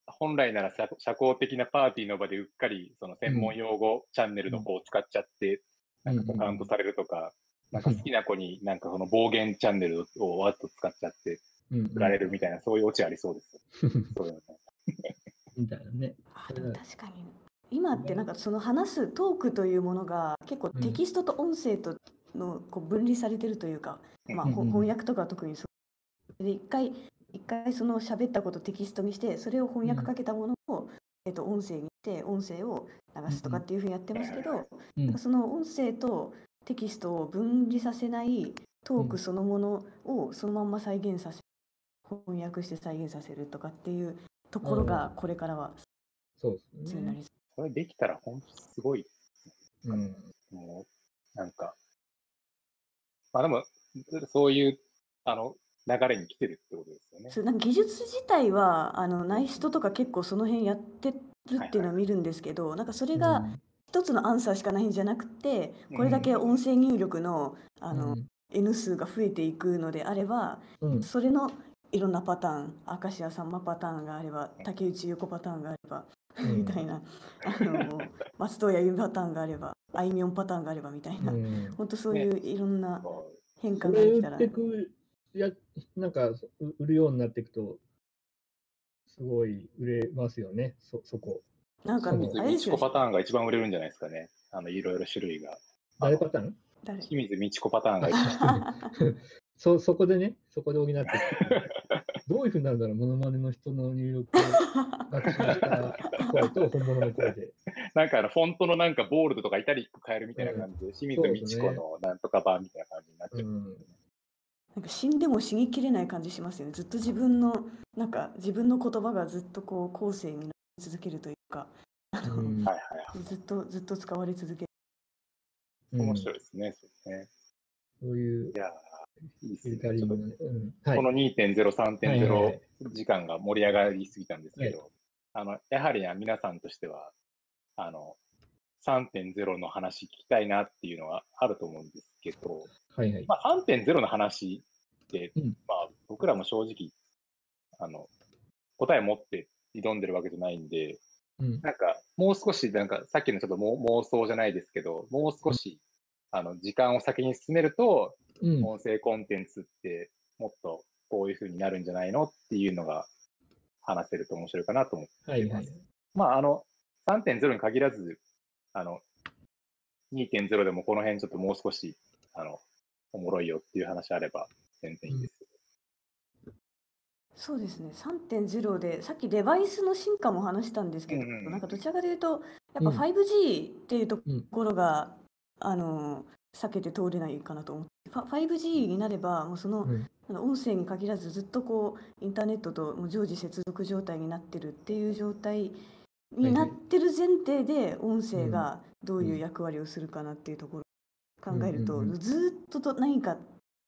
本来なら社社交的なパーティーの場でうっかりその専門用語チャンネルの方を使っちゃって、なんかこうカウントされるとか、なんか好きな子になんかその暴言チャンネルをわっと使っちゃってうん振られるみたいな、そういうオチありそうです。よ。[laughs] そうね。みたいなね。あでも確かに今ってなんかその話すトークというものが結構テキストと音声とのこう分離されてるというか、うん。うん翻訳とかは特にそう。で一回一回その喋ったことをテキストにしてそれを翻訳かけたものを、えっと、音声にして音声を流すとかっていうふうにやってますけど、うん。その音声とテキストを分離させないトークそのものをそのまんま再現させ翻訳して再現させるとかっていうところがこれからはそうです必要になりそれできたら本当すごい、うん。もう、なんか、まあでも、そういう、あの、流れに来てるってことですよね。そうなんか技術自体はあのない人とか結構その辺やってるっていうのは見るんですけど、なんかそれが一つのアンサーしかないんじゃなくて、これだけ音声入力のあの、N 数が増えていくのであれば、うん、それのいろんなパターン明石家さんまパターンがあれば竹内優子パターンがあれば、うん。みたいな。あの松任谷由実パターンがあればあいみょんパターンがあればみたいな、うん。本当そういういろんな変化ができたら。てく、や、なんか、う売るようになっていくと、すごい売れますよね、そ、そこ。なんかそうあれですよパターンが一番売れるんじゃないですかね。あの、いろいろ種類が。誰パターン？誰清水みちこパターンが一番。[laughs] [laughs] そ、そこでね、そこで補って。[laughs] どういうふうになるんだろう、モノマネの人の入力を学習した声と本物の声で。なんかあの、フォントのなんかボールドとかイタリック変えるみたいな感じで、清水みちこのなんとか版みたいな感じになっちゃう。うん。なんか死んでも死にきれない感じしますよねずっと自分のなんか自分の言葉がずっとこう後世になり続けるというかあの、うんはいはいはい。ずっとずっと使われ続ける面白いですね。そうですね。そういういやー、いいですね。こ。の2.0、はいはいはい3.0時間が盛り上がりすぎたんですけど、あの、やはりね皆さんとしては、あの、3.0の話聞きたいなっていうのはあると思うんですけど、はいはい。まあ、3.0の話って、うんまあ、僕らも正直、あの、答え持って挑んでるわけじゃないんで、うん。なんか、もう少し、なんか、さっきのちょっと妄想じゃないですけど、もう少し、あの、時間を先に進めると、うん。音声コンテンツってもっとこういう風になるんじゃないのっていうのが話せると面白いかなと思ってはいはい。まあ、あの、3.0に限らず、あの、2.0でもこの辺ちょっともう少し、あの、おもろいよっていう話あれば全然いいです。そうですね3.0でさっきデバイスの進化も話したんですけど、うんうんなんかどちらかというとやっぱうん 5G っていうとうんころが、あの避けて通れないかなと思って。ファ 5G になればもうその,、うん。音声に限らずずっとこうインターネットともう常時接続状態になってるっていう状態になってる前提で音声がどういう役割をするかなっていうところを考えると、ずっとと何か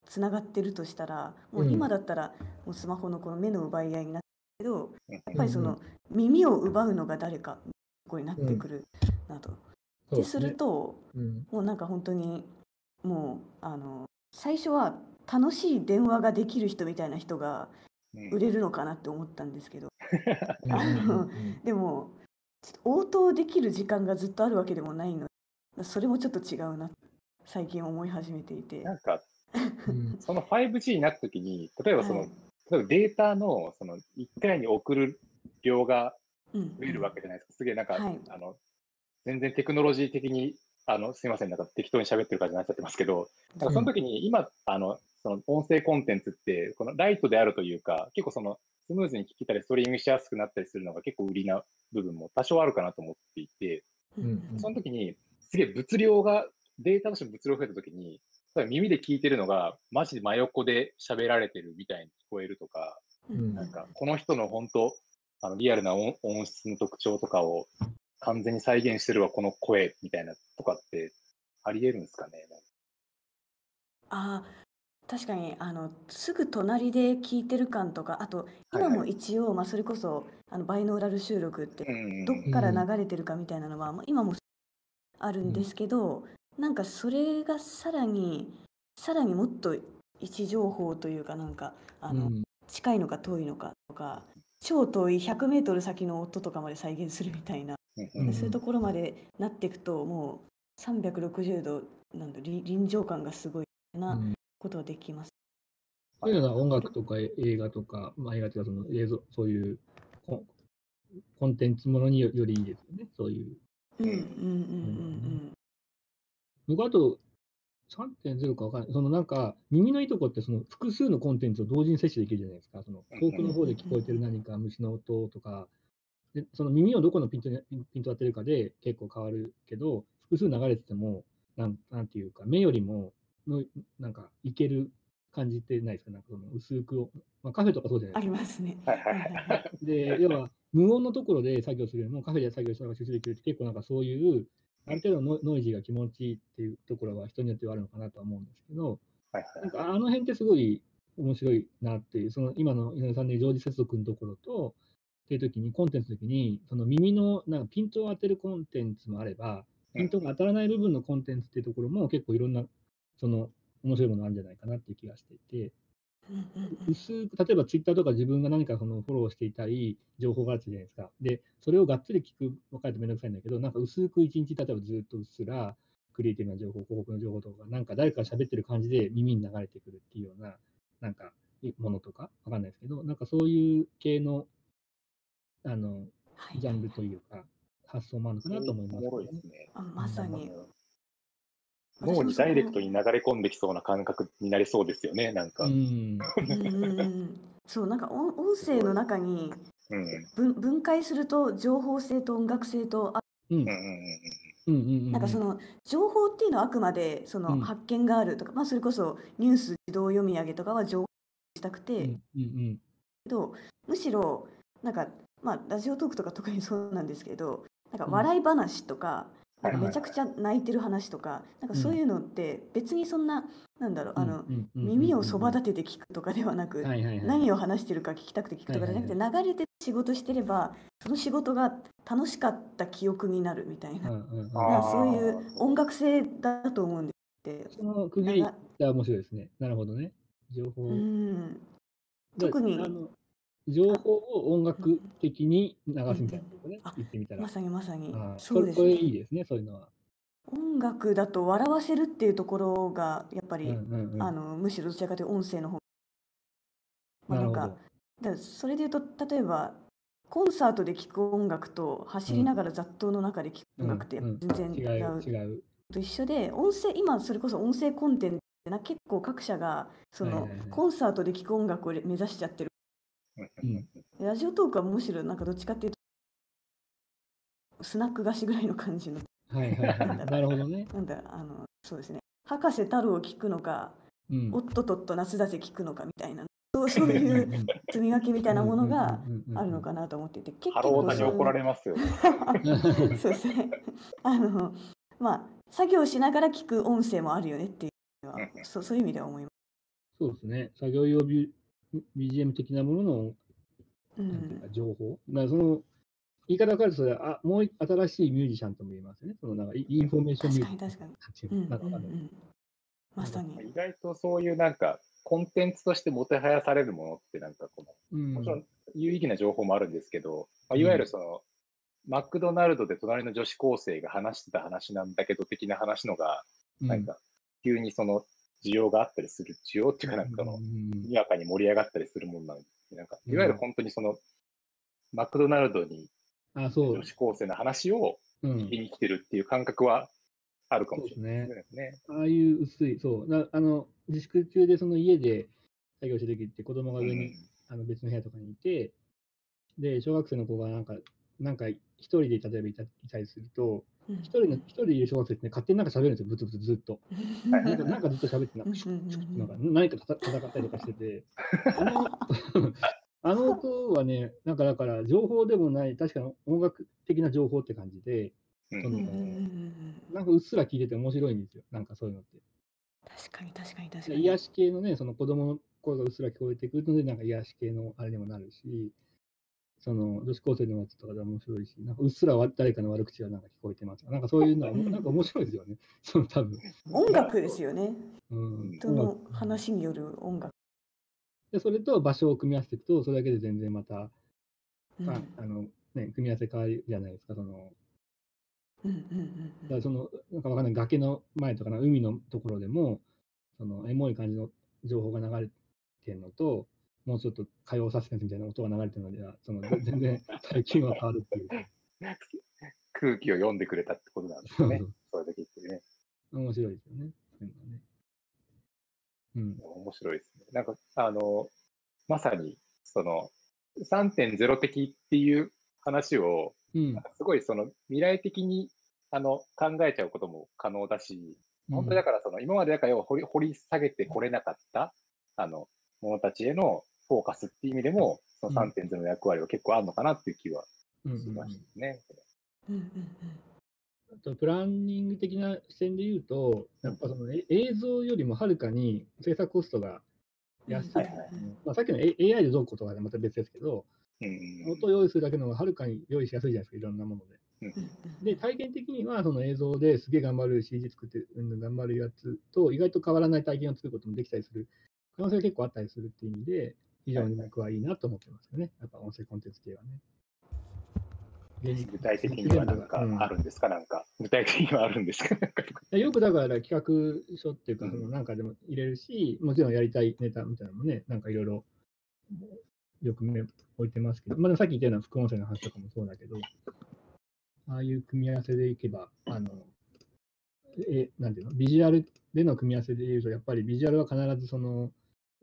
つながってるとしたらもう今だったらもうスマホのこの目の奪い合いになってるけどやっぱりその耳を奪うのが誰かになってくるなと。そうですねでする。とうん。もうなんか本当にもうあの最初は楽しい電話ができる人みたいな人がうん売れるのかなって思ったんですけど [laughs] うんうんうんでも応答できる時間がずっとあるわけでもないのでそれもちょっと違うな最近思い始めていて。なんか、う [laughs] ん [laughs] その 5G になった時に、例えばその、はい例えばデータの、その、1回に送る量がうん増えるわけじゃないですか。すげえなんか、はいあの、全然テクノロジー的に、あの、すいません、なんか適当に喋ってる感じになっちゃってますけど、なんかその時に今、あの、その音声コンテンツって、このライトであるというか、結構その、スムーズに聞けたり、ストリーミングしやすくなったりするのが結構売りな部分も多少あるかなと思っていて、うんその時に、すげえ物量が、データとして物量増えた時に、耳で聞いてるのが、マジで真横で喋られてるみたいに聞こえるとか、うん。なんか、この人の本当、あの、リアルな音音質の特徴とかを完全に再現してるわ、この声みたいなとかって、あり得るんですかね？あー確かにあのすぐ隣で聞いてる感とかあと今も一応、まあ、それこそあのバイノーラル収録ってうんどっから流れてるかみたいなのは、まあ、今もあるんですけど、なんかそれがさらにさらにもっと位置情報というかなんかあの、うん。近いのか遠いのかとか超遠い100メートル先の音とかまで再現するみたいな、うんうんそういうところまでなっていくともう360度なんだ臨臨場感がすごいなうんことができます。そういうのは音楽とか映画とか、まあ、映画とかその映像、そういうコンコンテンツものによよりいいですよね、そういう。うんうんうんうん僕あと3.0かわかんない。そのなんか、耳のいいとこってその複数のコンテンツを同時に摂取できるじゃないですか。その遠くの方で聞こえてる何か、虫の音とか、でその耳をどこのピントにピント当てるかで結構変わるけど、複数流れてても、なんなんていうか、目よりもの、なんか、いける感じってないですか？なんかその薄く、まあ、カフェとかそうじゃあないですか。りますね。はいはいはいはいはいで、要は、無音のところで作業するよりも、カフェで作業した方が集中できるって、結構なんかそういう、ある程度のノイジーが気持ちいいっていうところは人によってはあるのかなとは思うんですけど、はいなんかあの辺ってすごい面白いなっていう、その今の井上さんの常時接続のところと、っていう時に、コンテンツの時に、その耳のなんかピントを当てるコンテンツもあれば、ピントが当たらない部分のコンテンツっていうところも結構いろんな、その面白いものあるんじゃないかなっていう気がしていて、薄く、例えばツイッターとか自分が何かそのフォローしていたり、情報があるじゃないですか。で、それをがっつり聞く、分かるとめんどくさいんだけど、なんか薄く一日、例えばずっとうっすら、クリエイティブな情報、広告の情報とか、なんか誰かが喋ってる感じで耳に流れてくるっていうような、なんか、ものとか、わかんないですけど、なんかそういう系の、あの、はいジャンルというか、発想もあるのかなと思います、おもろいですね。あまさに。脳にダイレクトに流れ込んできそうな感覚になりそうですよね、なんか。ううん。ん。うんうんうんそうなんか音音声の中にうん。分分解すると情報性と音楽性とあうん。うん。うん。うん。うん。なんかその情報っていうのはあくまでそうんの発見があるとか、まあそれこそニュース自動読み上げとかは情報にしたくて、うん。うん。けどむしろなんかまあラジオトークとか特にそうなんですけどなんかうん。笑い話とか,、はいなんかめちゃくちゃ泣いてる話とか、なんかそういうのって別にそんな、なんだろうあの、耳をそば立てて聞くとかではなく、はいはいはい。何を話してるか聞きたくて聞くとかじゃなくて、流れて仕事してればその仕事が楽しかった記憶になるみたいな,、うんうんうん。あーそういう音楽性だと思うんですその区切りが面白いですね。なるほどね。情報。うん。だ特にあの情報を音楽的に流すみたいなことね。あ、言ってみたら。まさにまさに。そうですこれこれねいいですね、そういうのは。音楽だと笑わせるっていうところがやっぱり、うんうんうん。あのむしろどちらかというと音声の方。まあなんか。だそれで言うと例えばコンサートで聴く音楽と走りながら雑踏の中で聴く音楽ってうんうん全然違う違う、違う。と一緒で音声今それこそ音声コンテンツってな結構各社がその、はいはいはい。コンサートで聴く音楽を目指しちゃってるうん。ラジオトークはむしろなんかどっちかっていうとスナック菓子ぐらいの感じの。はいはいはい。なるほどね。なんだあのそうですね。博士太郎を聞くのか、うん。おっとっとっと夏だぜ聞くのかみたいな。そうそういう積み分けみたいなものがあるのかなと思っていて結ハロータに怒られますよ。そう。[laughs] ですね。あの、まあ、作業しながら聞く音声もあるよねっていうのは、うんそうそういう意味では思いまそうですね。作業用 B- BGM 的なもののす。うなん情報。だからその言い方を変えるとそれは、あもう一新しいミュージシャンとも言えますよね。そのなんかイインフォメーションミュージシャン確かに確か。まさに。意外とそういうなんか、コンテンツとしてもてはやされるものってなんかこの、うんもちろん有意義な情報もあるんですけど、まあ、いわゆるその、マクドナルドで隣の女子高生が話してた話なんだけど的な話のが、なんか、急にその需要があったりする、需要っていうかなんかのう、んにわかに盛り上がったりするものなんで、なんか、うんいわゆる本当にその、マクドナルドにあ、そう女。子高生の話をうん聞きに来てるっていう感覚はあるかもしれないそうですね。ああいう薄い、そう。なあの自粛中でその家で作業してる時って子供がうん上に、あの別の部屋とかにいて、で、小学生の子がなんか、なんか一人で例えばいたいたりすると、うん一人の、一人でいる小学生って、ね、勝手になんか喋るんですよ、ブツブツずっと。はいなんかなんかずっと喋って、なんかなんか何か戦ったりとかしてて、あのあの音はね、なんかだから情報でもない、確かに音楽的な情報って感じで、うんなんかうっすら聞いてて面白いんですよ、なんかそういうのって。確かに確かに確かに。癒し系のね、その子供の声がうっすら聞こえてくるので、なんか癒し系のあれにもなるし、その女子高生のやつとかで面白いし、なんかうっすら誰かの悪口がなんか聞こえてます。なんかそういうのは、うんなんか面白いですよね。[laughs] その多分。音楽ですよね。うん。人の話による音楽。で、それと場所を組み合わせていくと、それだけで全然また、うんああの、ね、組み合わせ変わるじゃないですか。その、うんうんうんだからその、なんかわかんない、崖の前とかの海のところでも、その、エモい感じの情報が流れてるのと、もうちょっと歌謡サスペンスみたいな音が流れてるのでは、その、ぜ [laughs] 全然最近は変わるっていうか。空気を読んでくれたってことなんですよね。それだけ言ってね。面白いですよね。そういうのはね。うん。面白いですね。なんか、あの、まさに、その、3.0的っていう話を、うんすごいその未来的にあの考えちゃうことも可能だし、本当にだからその今までだから掘り掘り下げてこれなかったあの者たちへのフォーカスっていう意味でも、その3.0の役割は結構あるのかなっていう気はしましたね。あとプランニング的な視点で言うと、やっぱそのえ映像よりもはるかに制作コストが安い。うんはいはい。まあ、さっきの AI でどうこうとかでまた別ですけど、うん音を用意するだけの方がはるかに用意しやすいじゃないですか、いろんなもので。で、体験的にはその映像ですげえ頑張る CG 作ってうん頑張るやつと意外と変わらない体験を作ることもできたりする可能性が結構あったりするっていう意味で、非常に僕はいいなと思ってますよね。やっぱ音声コンテンツ系はね。具体的にはなんかあるんですか、なんか。具体的にはあるんですか？[laughs] よくだから企画書っていうか、なんかでも入れるし、もちろんやりたいネタみたいなのもね、なんかいろいろよく目置いてますけど、まあ、でもさっき言ったような副音声の話とかもそうだけど、ああいう組み合わせでいけば、あの、え、なんていうの、ビジュアルでの組み合わせで言うと、やっぱりビジュアルは必ずその、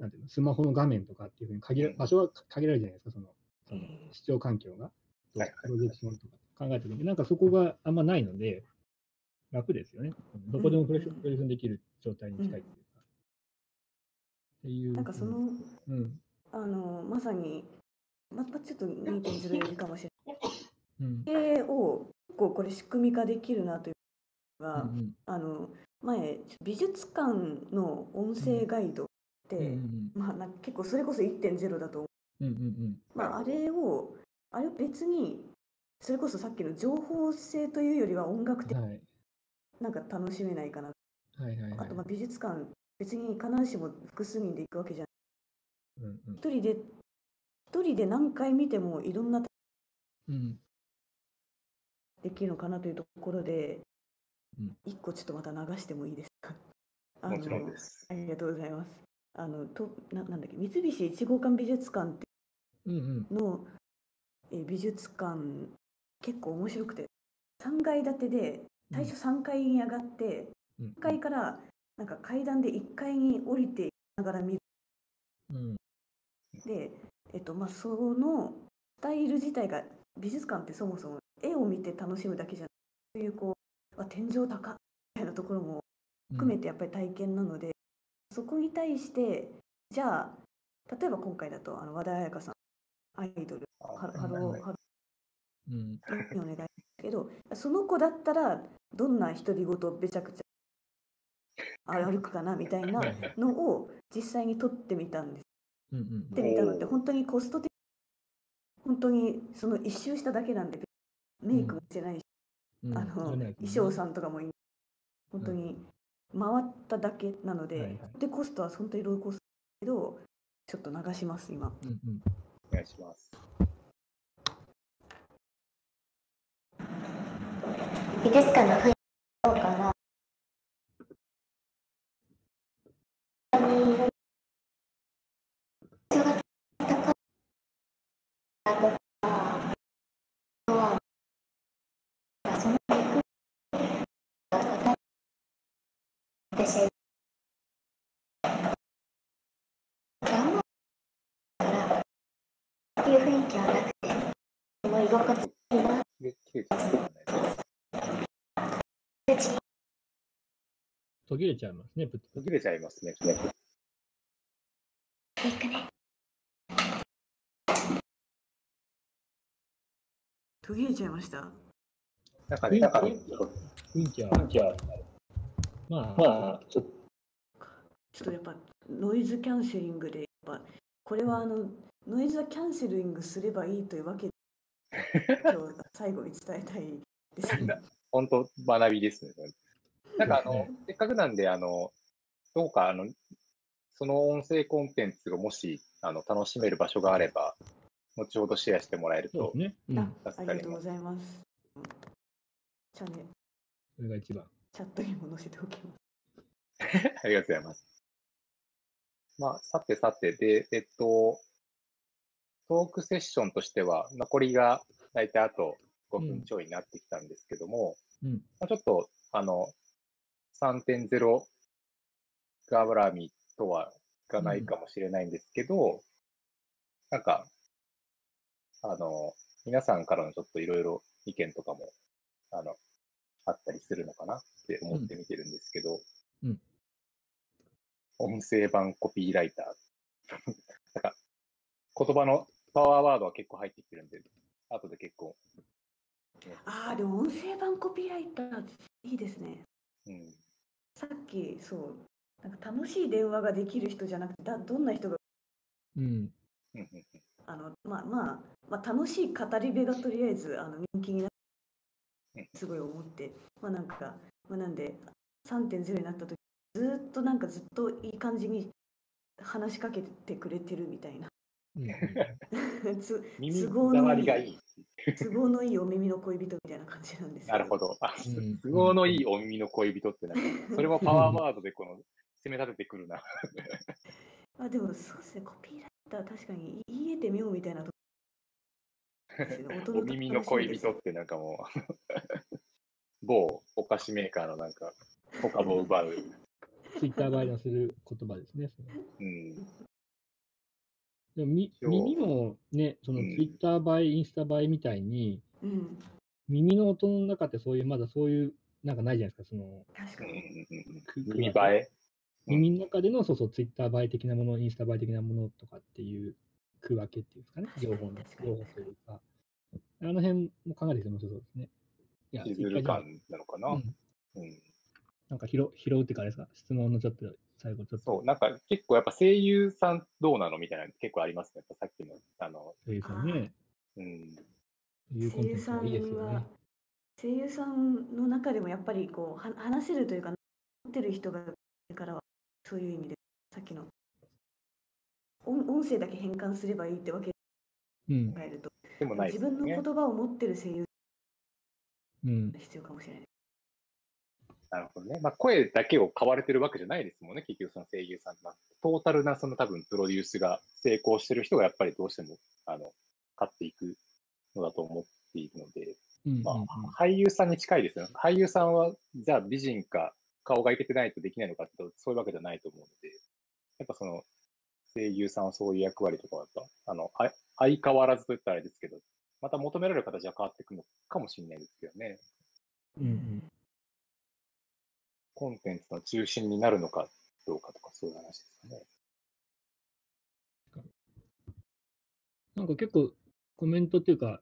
なんていうの、スマホの画面とかっていうふうに限ら、場所は限られるじゃないですか、その、その視聴環境が。プロジェクションとか考えたときに、なんかそこがあんまないので、楽ですよね。どこでもプレッションプレッションできる状態に近いっていうか。っていう。なんかその、うん。あのまさに、またちょっと2.0よりかもしれうん。ない。経営を結構これ仕組み化できるなというのが、うんあの前美術館の音声ガイドうんうんまあ、なんか結構それこそ1.0だと思う、うんうんまあ、あれをあれを別にそれこそさっきの情報性というよりは音楽的うん。はい。なんか楽しめないかな、はいはいはいあとまあ。美術館別に必ずしも複数人で行くわけじゃないうんうん一人で一人で何回見てもいろんなうん。できるのかなというところで、うん一個ちょっとまた流してもいいですか？あもちろんのです。ありがとうございます。あのとななんだっけ三菱一号館美術館ってうんうん。の、えー美術館結構面白くて3階建てで最初3階に上がって、うん。1階からなんか階段で1階に降りていきながら見る。うん。で、えっとまあ、そのスタイル自体が美術館ってそもそも絵を見て楽しむだけじゃなくそういうこうあ天井高っみたいなところも含めてやっぱり体験なので、そこに対してじゃあ例えば今回だとあの和田彩香さんアイドルハロハローハロうん。お願いけどその子だったらどんな独り言べちゃくちゃあ歩くかなみたいなのを実際に撮ってみたんです。うんうん撮ってみたのって本当にコスト的本当にその一周しただけなんでメイクもしてないし、うん。あの衣装さんとかもい本当に回っただけなので、はいはいでコストは本当にローコストだけどちょっと流します今うんうん。お願いします。美術館の雰囲気どうかな？人が高い私頑張るからっていう雰囲気はなくてもう居心地いいなで、切れちゃうんですね。途切れちゃいますね、途切れちゃいますね。行くね途切れちゃいましたなんかね、なんかね、ちょっ雰囲気は、まあ、まあ、ちょっちょっとやっぱノイズキャンセリングでやっぱこれはあのノイズはキャンセリングすればいいというわけで [laughs] 今日最後に伝えたいですね。本当学びですね。なんかあの、ねせっかくなんで、あの、どうか、あの、その音声コンテンツがもし、あの、楽しめる場所があれば、後ほどシェアしてもらえるとね。うん。ああ助かりますりがとうございます。チャンネルそれが一番。チャットにも載せておきます。[laughs] ありがとうございます。まあ、さてさて、で、えっと、トークセッションとしては、残りが大体あと5分ちょいになってきたんですけども、うん。まあ、ちょっと、あの、3.0ガーブラミとはいかないかもしれないんですけど、なんか、あの、皆さんからのちょっといろいろ意見とかも、あの、あったりするのかなって思って見てるんですけど、うん音声版コピーライター。[laughs] なんか、言葉のパワーワードは結構入ってきてるんで、後で結構、ああ、でも音声版コピーライターいいですね。うん、さっきそうなんか楽しい電話ができる人じゃなくてだどんな人がうん。うんうんうんあの、まあまあ、まあ楽しい語り部がとりあえずあの人気になすごい思ってまあなんか、まあ、なんで3.0になった時ずーっとなんかずっといい感じに話しかけてくれてるみたいな。[laughs] つ合のいい触りがいい。都合のいいお耳の恋人みたいな感じなんですけなるほど。都合のいいお耳の恋人ってなんか、[laughs] それもパワーワードでこの攻め立ててくるな。[laughs] あでもそうですね、コピーライター確かに言えてみようみたいなと [laughs] お耳の恋人ってなんかもう、[laughs] 某お菓子メーカーのなんか、他を奪う。ツイッター映えのする言葉ですね。そのうん。でもみ耳もね、そのうんツイッター映え、インスタ映えみたいに、うん、耳の音の中ってそういう、まだそういう、なんかないじゃないですか、その、うん確かに。耳映え？耳の中での、そうそう、ツイッター映え的なもの、インスタ映え的なものとかっていう区分けっていうんですかね、情報の、情報というか。あの辺も考えてて面白そうですね。いや、シズル感なのかな？うんうんなんか拾拾うっていうかあれですか、質問のちょっと最後ちょっと。そう、なんか結構やっぱ声優さんどうなの？みたいなの結構ありますね。やっぱさっきの、あの、声優さんね、うん。声優さんがいいですよはね。声優さんの中でもやっぱりこうは話せるというか持ってる人がいるからはそういう意味でさっきの音音声だけ変換すればいいってわけでうん考。えると、でもないで自分の。言葉を持ってる声優うんが。必要かもしれない。なるほどね。まあ、声だけを買われてるわけじゃないですもんね、結局その声優さんが。トータルなその多分プロデュースが成功してる人がやっぱりどうしても、あの、買っていくのだと思っているので、うんまうんあ、俳優さんに近いですよね。俳優さんは、じゃあ美人か顔がいけてないとできないのかってそういうわけじゃないと思うので、やっぱその、声優さんはそういう役割とかはやっぱ、あの、あ相変わらずと言ったらあれですけど、また求められる形は変わっていくのかもしれないですけどね。うんうんコンテンツの中心になるのかどうかとか、そういう話ですかね。なんか結構コメントっていうか、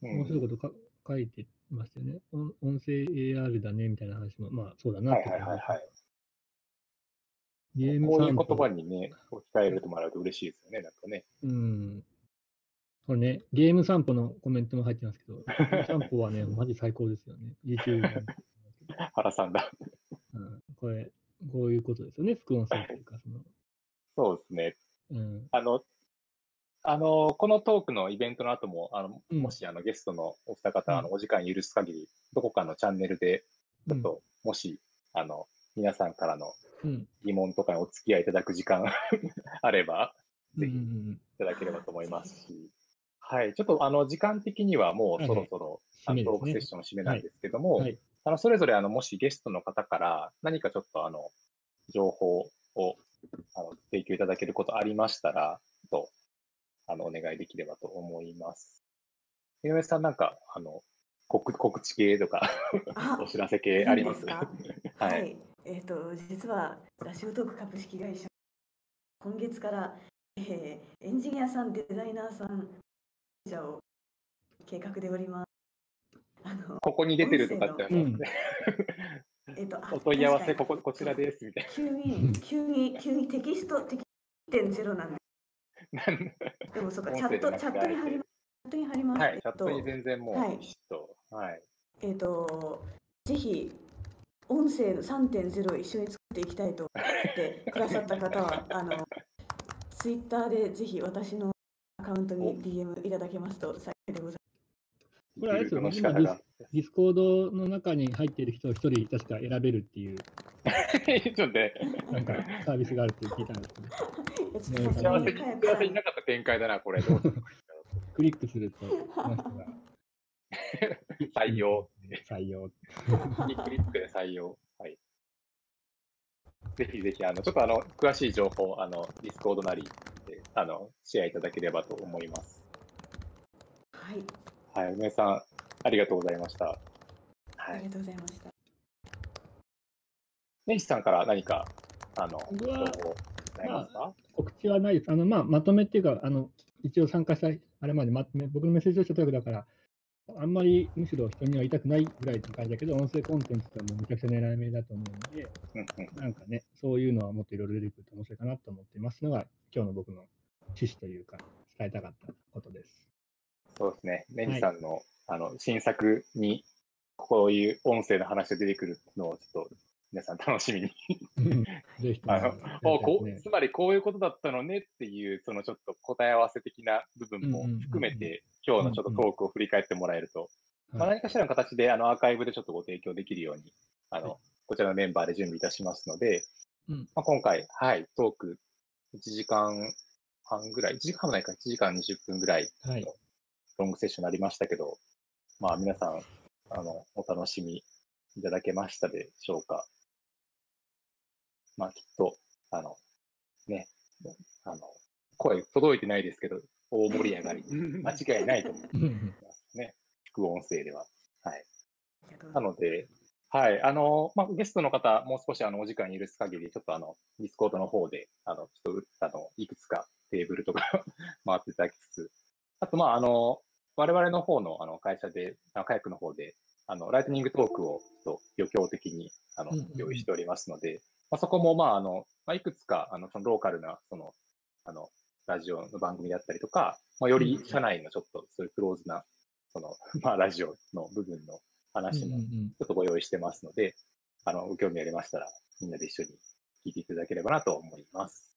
うん面白いことか書いてましたよね。音音声 AR だねみたいな話も、まあそうだなはいってはいはいはい。ゲームこういう言葉にね、置き換えるともらうと嬉しいですよね、なんかね。うん。これね、ゲーム散歩のコメントも入ってますけど、ゲーム散歩はね、[laughs] マジ最高ですよね。YouTube 原さんだ。うん、これ、こういうことですよね、副音声というか、その、そうですね。うん、あの、あの、このトークのイベントの後も、あの、うん。もしあのゲストのお二方、うん。あの、お時間許す限り、どこかのチャンネルで、ちょっと、もし、あの、皆さんからのうん、疑問とかにお付き合いいただく時間 [laughs] あれば、ぜひいん、ただければと思いますし、はい、ちょっとあの、時間的にはもうそろそろ、あのトークセッションを締めないですけども、はい。あの、それぞれあの、もしゲストの方から何かちょっとあの、情報をあの提供いただけることありましたら、と、あの、お願いできればと思います。井上さんなんか、あの、告告知系とか、あ [laughs] お知らせ系あります？いいですか？は。はい。い。えっ、と、実は、ラジオトーク株式会社、今月から、えーエンジニアさん、デザイナーさん、じゃを計画でおります。あの、ここに出てるとかってありますね。えっ、と、あお問い合わせ、ここ、こちらです、みたい急に、急に、急にテキスト、テキ1.0なんで、な。でもそうか、音チャット、チャットに貼ります。チャットに貼ります。はい、えっとチャットに全然もう、はいはい。えっ、と、ぜひ、音声の3.0を一緒に作っていきたいと思ってくださった方は、あの、ツイッターでぜひ私のアカウントに DM いただけますと幸いでございこれあれですよね入力の仕方が。ディスコードの中に入っている人を一人確か選べるっていう、ちょっとね、なんかサービスがあるって聞いたんですけど、ます。いやちょっねとさすが幸せに、幸せになかった展開だな、これ。クリックすると、この人が [laughs] 採用。採用。クリックで採用。はい。ぜひぜひ、あの、ちょっとあの、詳しい情報、あの、ディスコードなりで、あの、シェアいただければと思います。はい、はい、梅さん、ありがとうございました。あはい。りがとうございました。ネイシさんから何か、あの、情報ございますか？告知はないです。あの、まあ、まとめっていうか、あの、一応参加した、あれまでまとめ、僕のメッセージをした時だから、あんまりむしろ人には言いたくないぐらいって感じだけど、音声コンテンツってもうめちゃくちゃ狙い目だと思うので、うんうんなんかね、そういうのはもっといろいろ出てくると面白いかなと思っていますのが、今日の僕の趣旨というか、伝えたかったことです。そうですね。ネイさんの、あの、新作に、こういう音声の話が出てくるのをちょっと皆さん楽しみに。うん。[laughs] ぜひあのこうつまりこういうことだったのねっていう、そのちょっと答え合わせ的な部分も含めて、今日のちょっとトークを振り返ってもらえると、ま何かしらの形であのアーカイブでちょっとご提供できるように、あの、はい。こちらのメンバーで準備いたしますので、うん。まあ、今回、はい、トーク1時間半ぐらい、1時間もないか、1時間20分ぐらいはい。ロングセッションになりましたけど、まあ皆さん、あの、お楽しみいただけましたでしょうか。まあきっと、あの、ね、あの、声届いてないですけど、大盛り上がりに [laughs] 間違いないと思いますね。副音声では。はい。ないので、はい、あの、まあ、ゲストの方、もう少しあの、お時間許す限り、ちょっとあの、ディスコードの方で、あの、ちょっと、あの、いくつかテーブルとか [laughs] 回っていただきつつ、あと、まあ、あの、我々の方の、あの、会社で、あカヤックの方で、あの、ライトニングトークを、ちょっと余興的に、あの用意しておりますので、まあ、そこも、まあ、あの、まあ、いくつか、あの、そのローカルな、その、あの、ラジオの番組だったりとか、まあ、より社内のちょっと、そういうクローズな、その、[laughs] まあ、ラジオの部分の話も、ちょっとご用意してますので、あの、ご興味ありましたら、みんなで一緒に聞いていただければなと思います。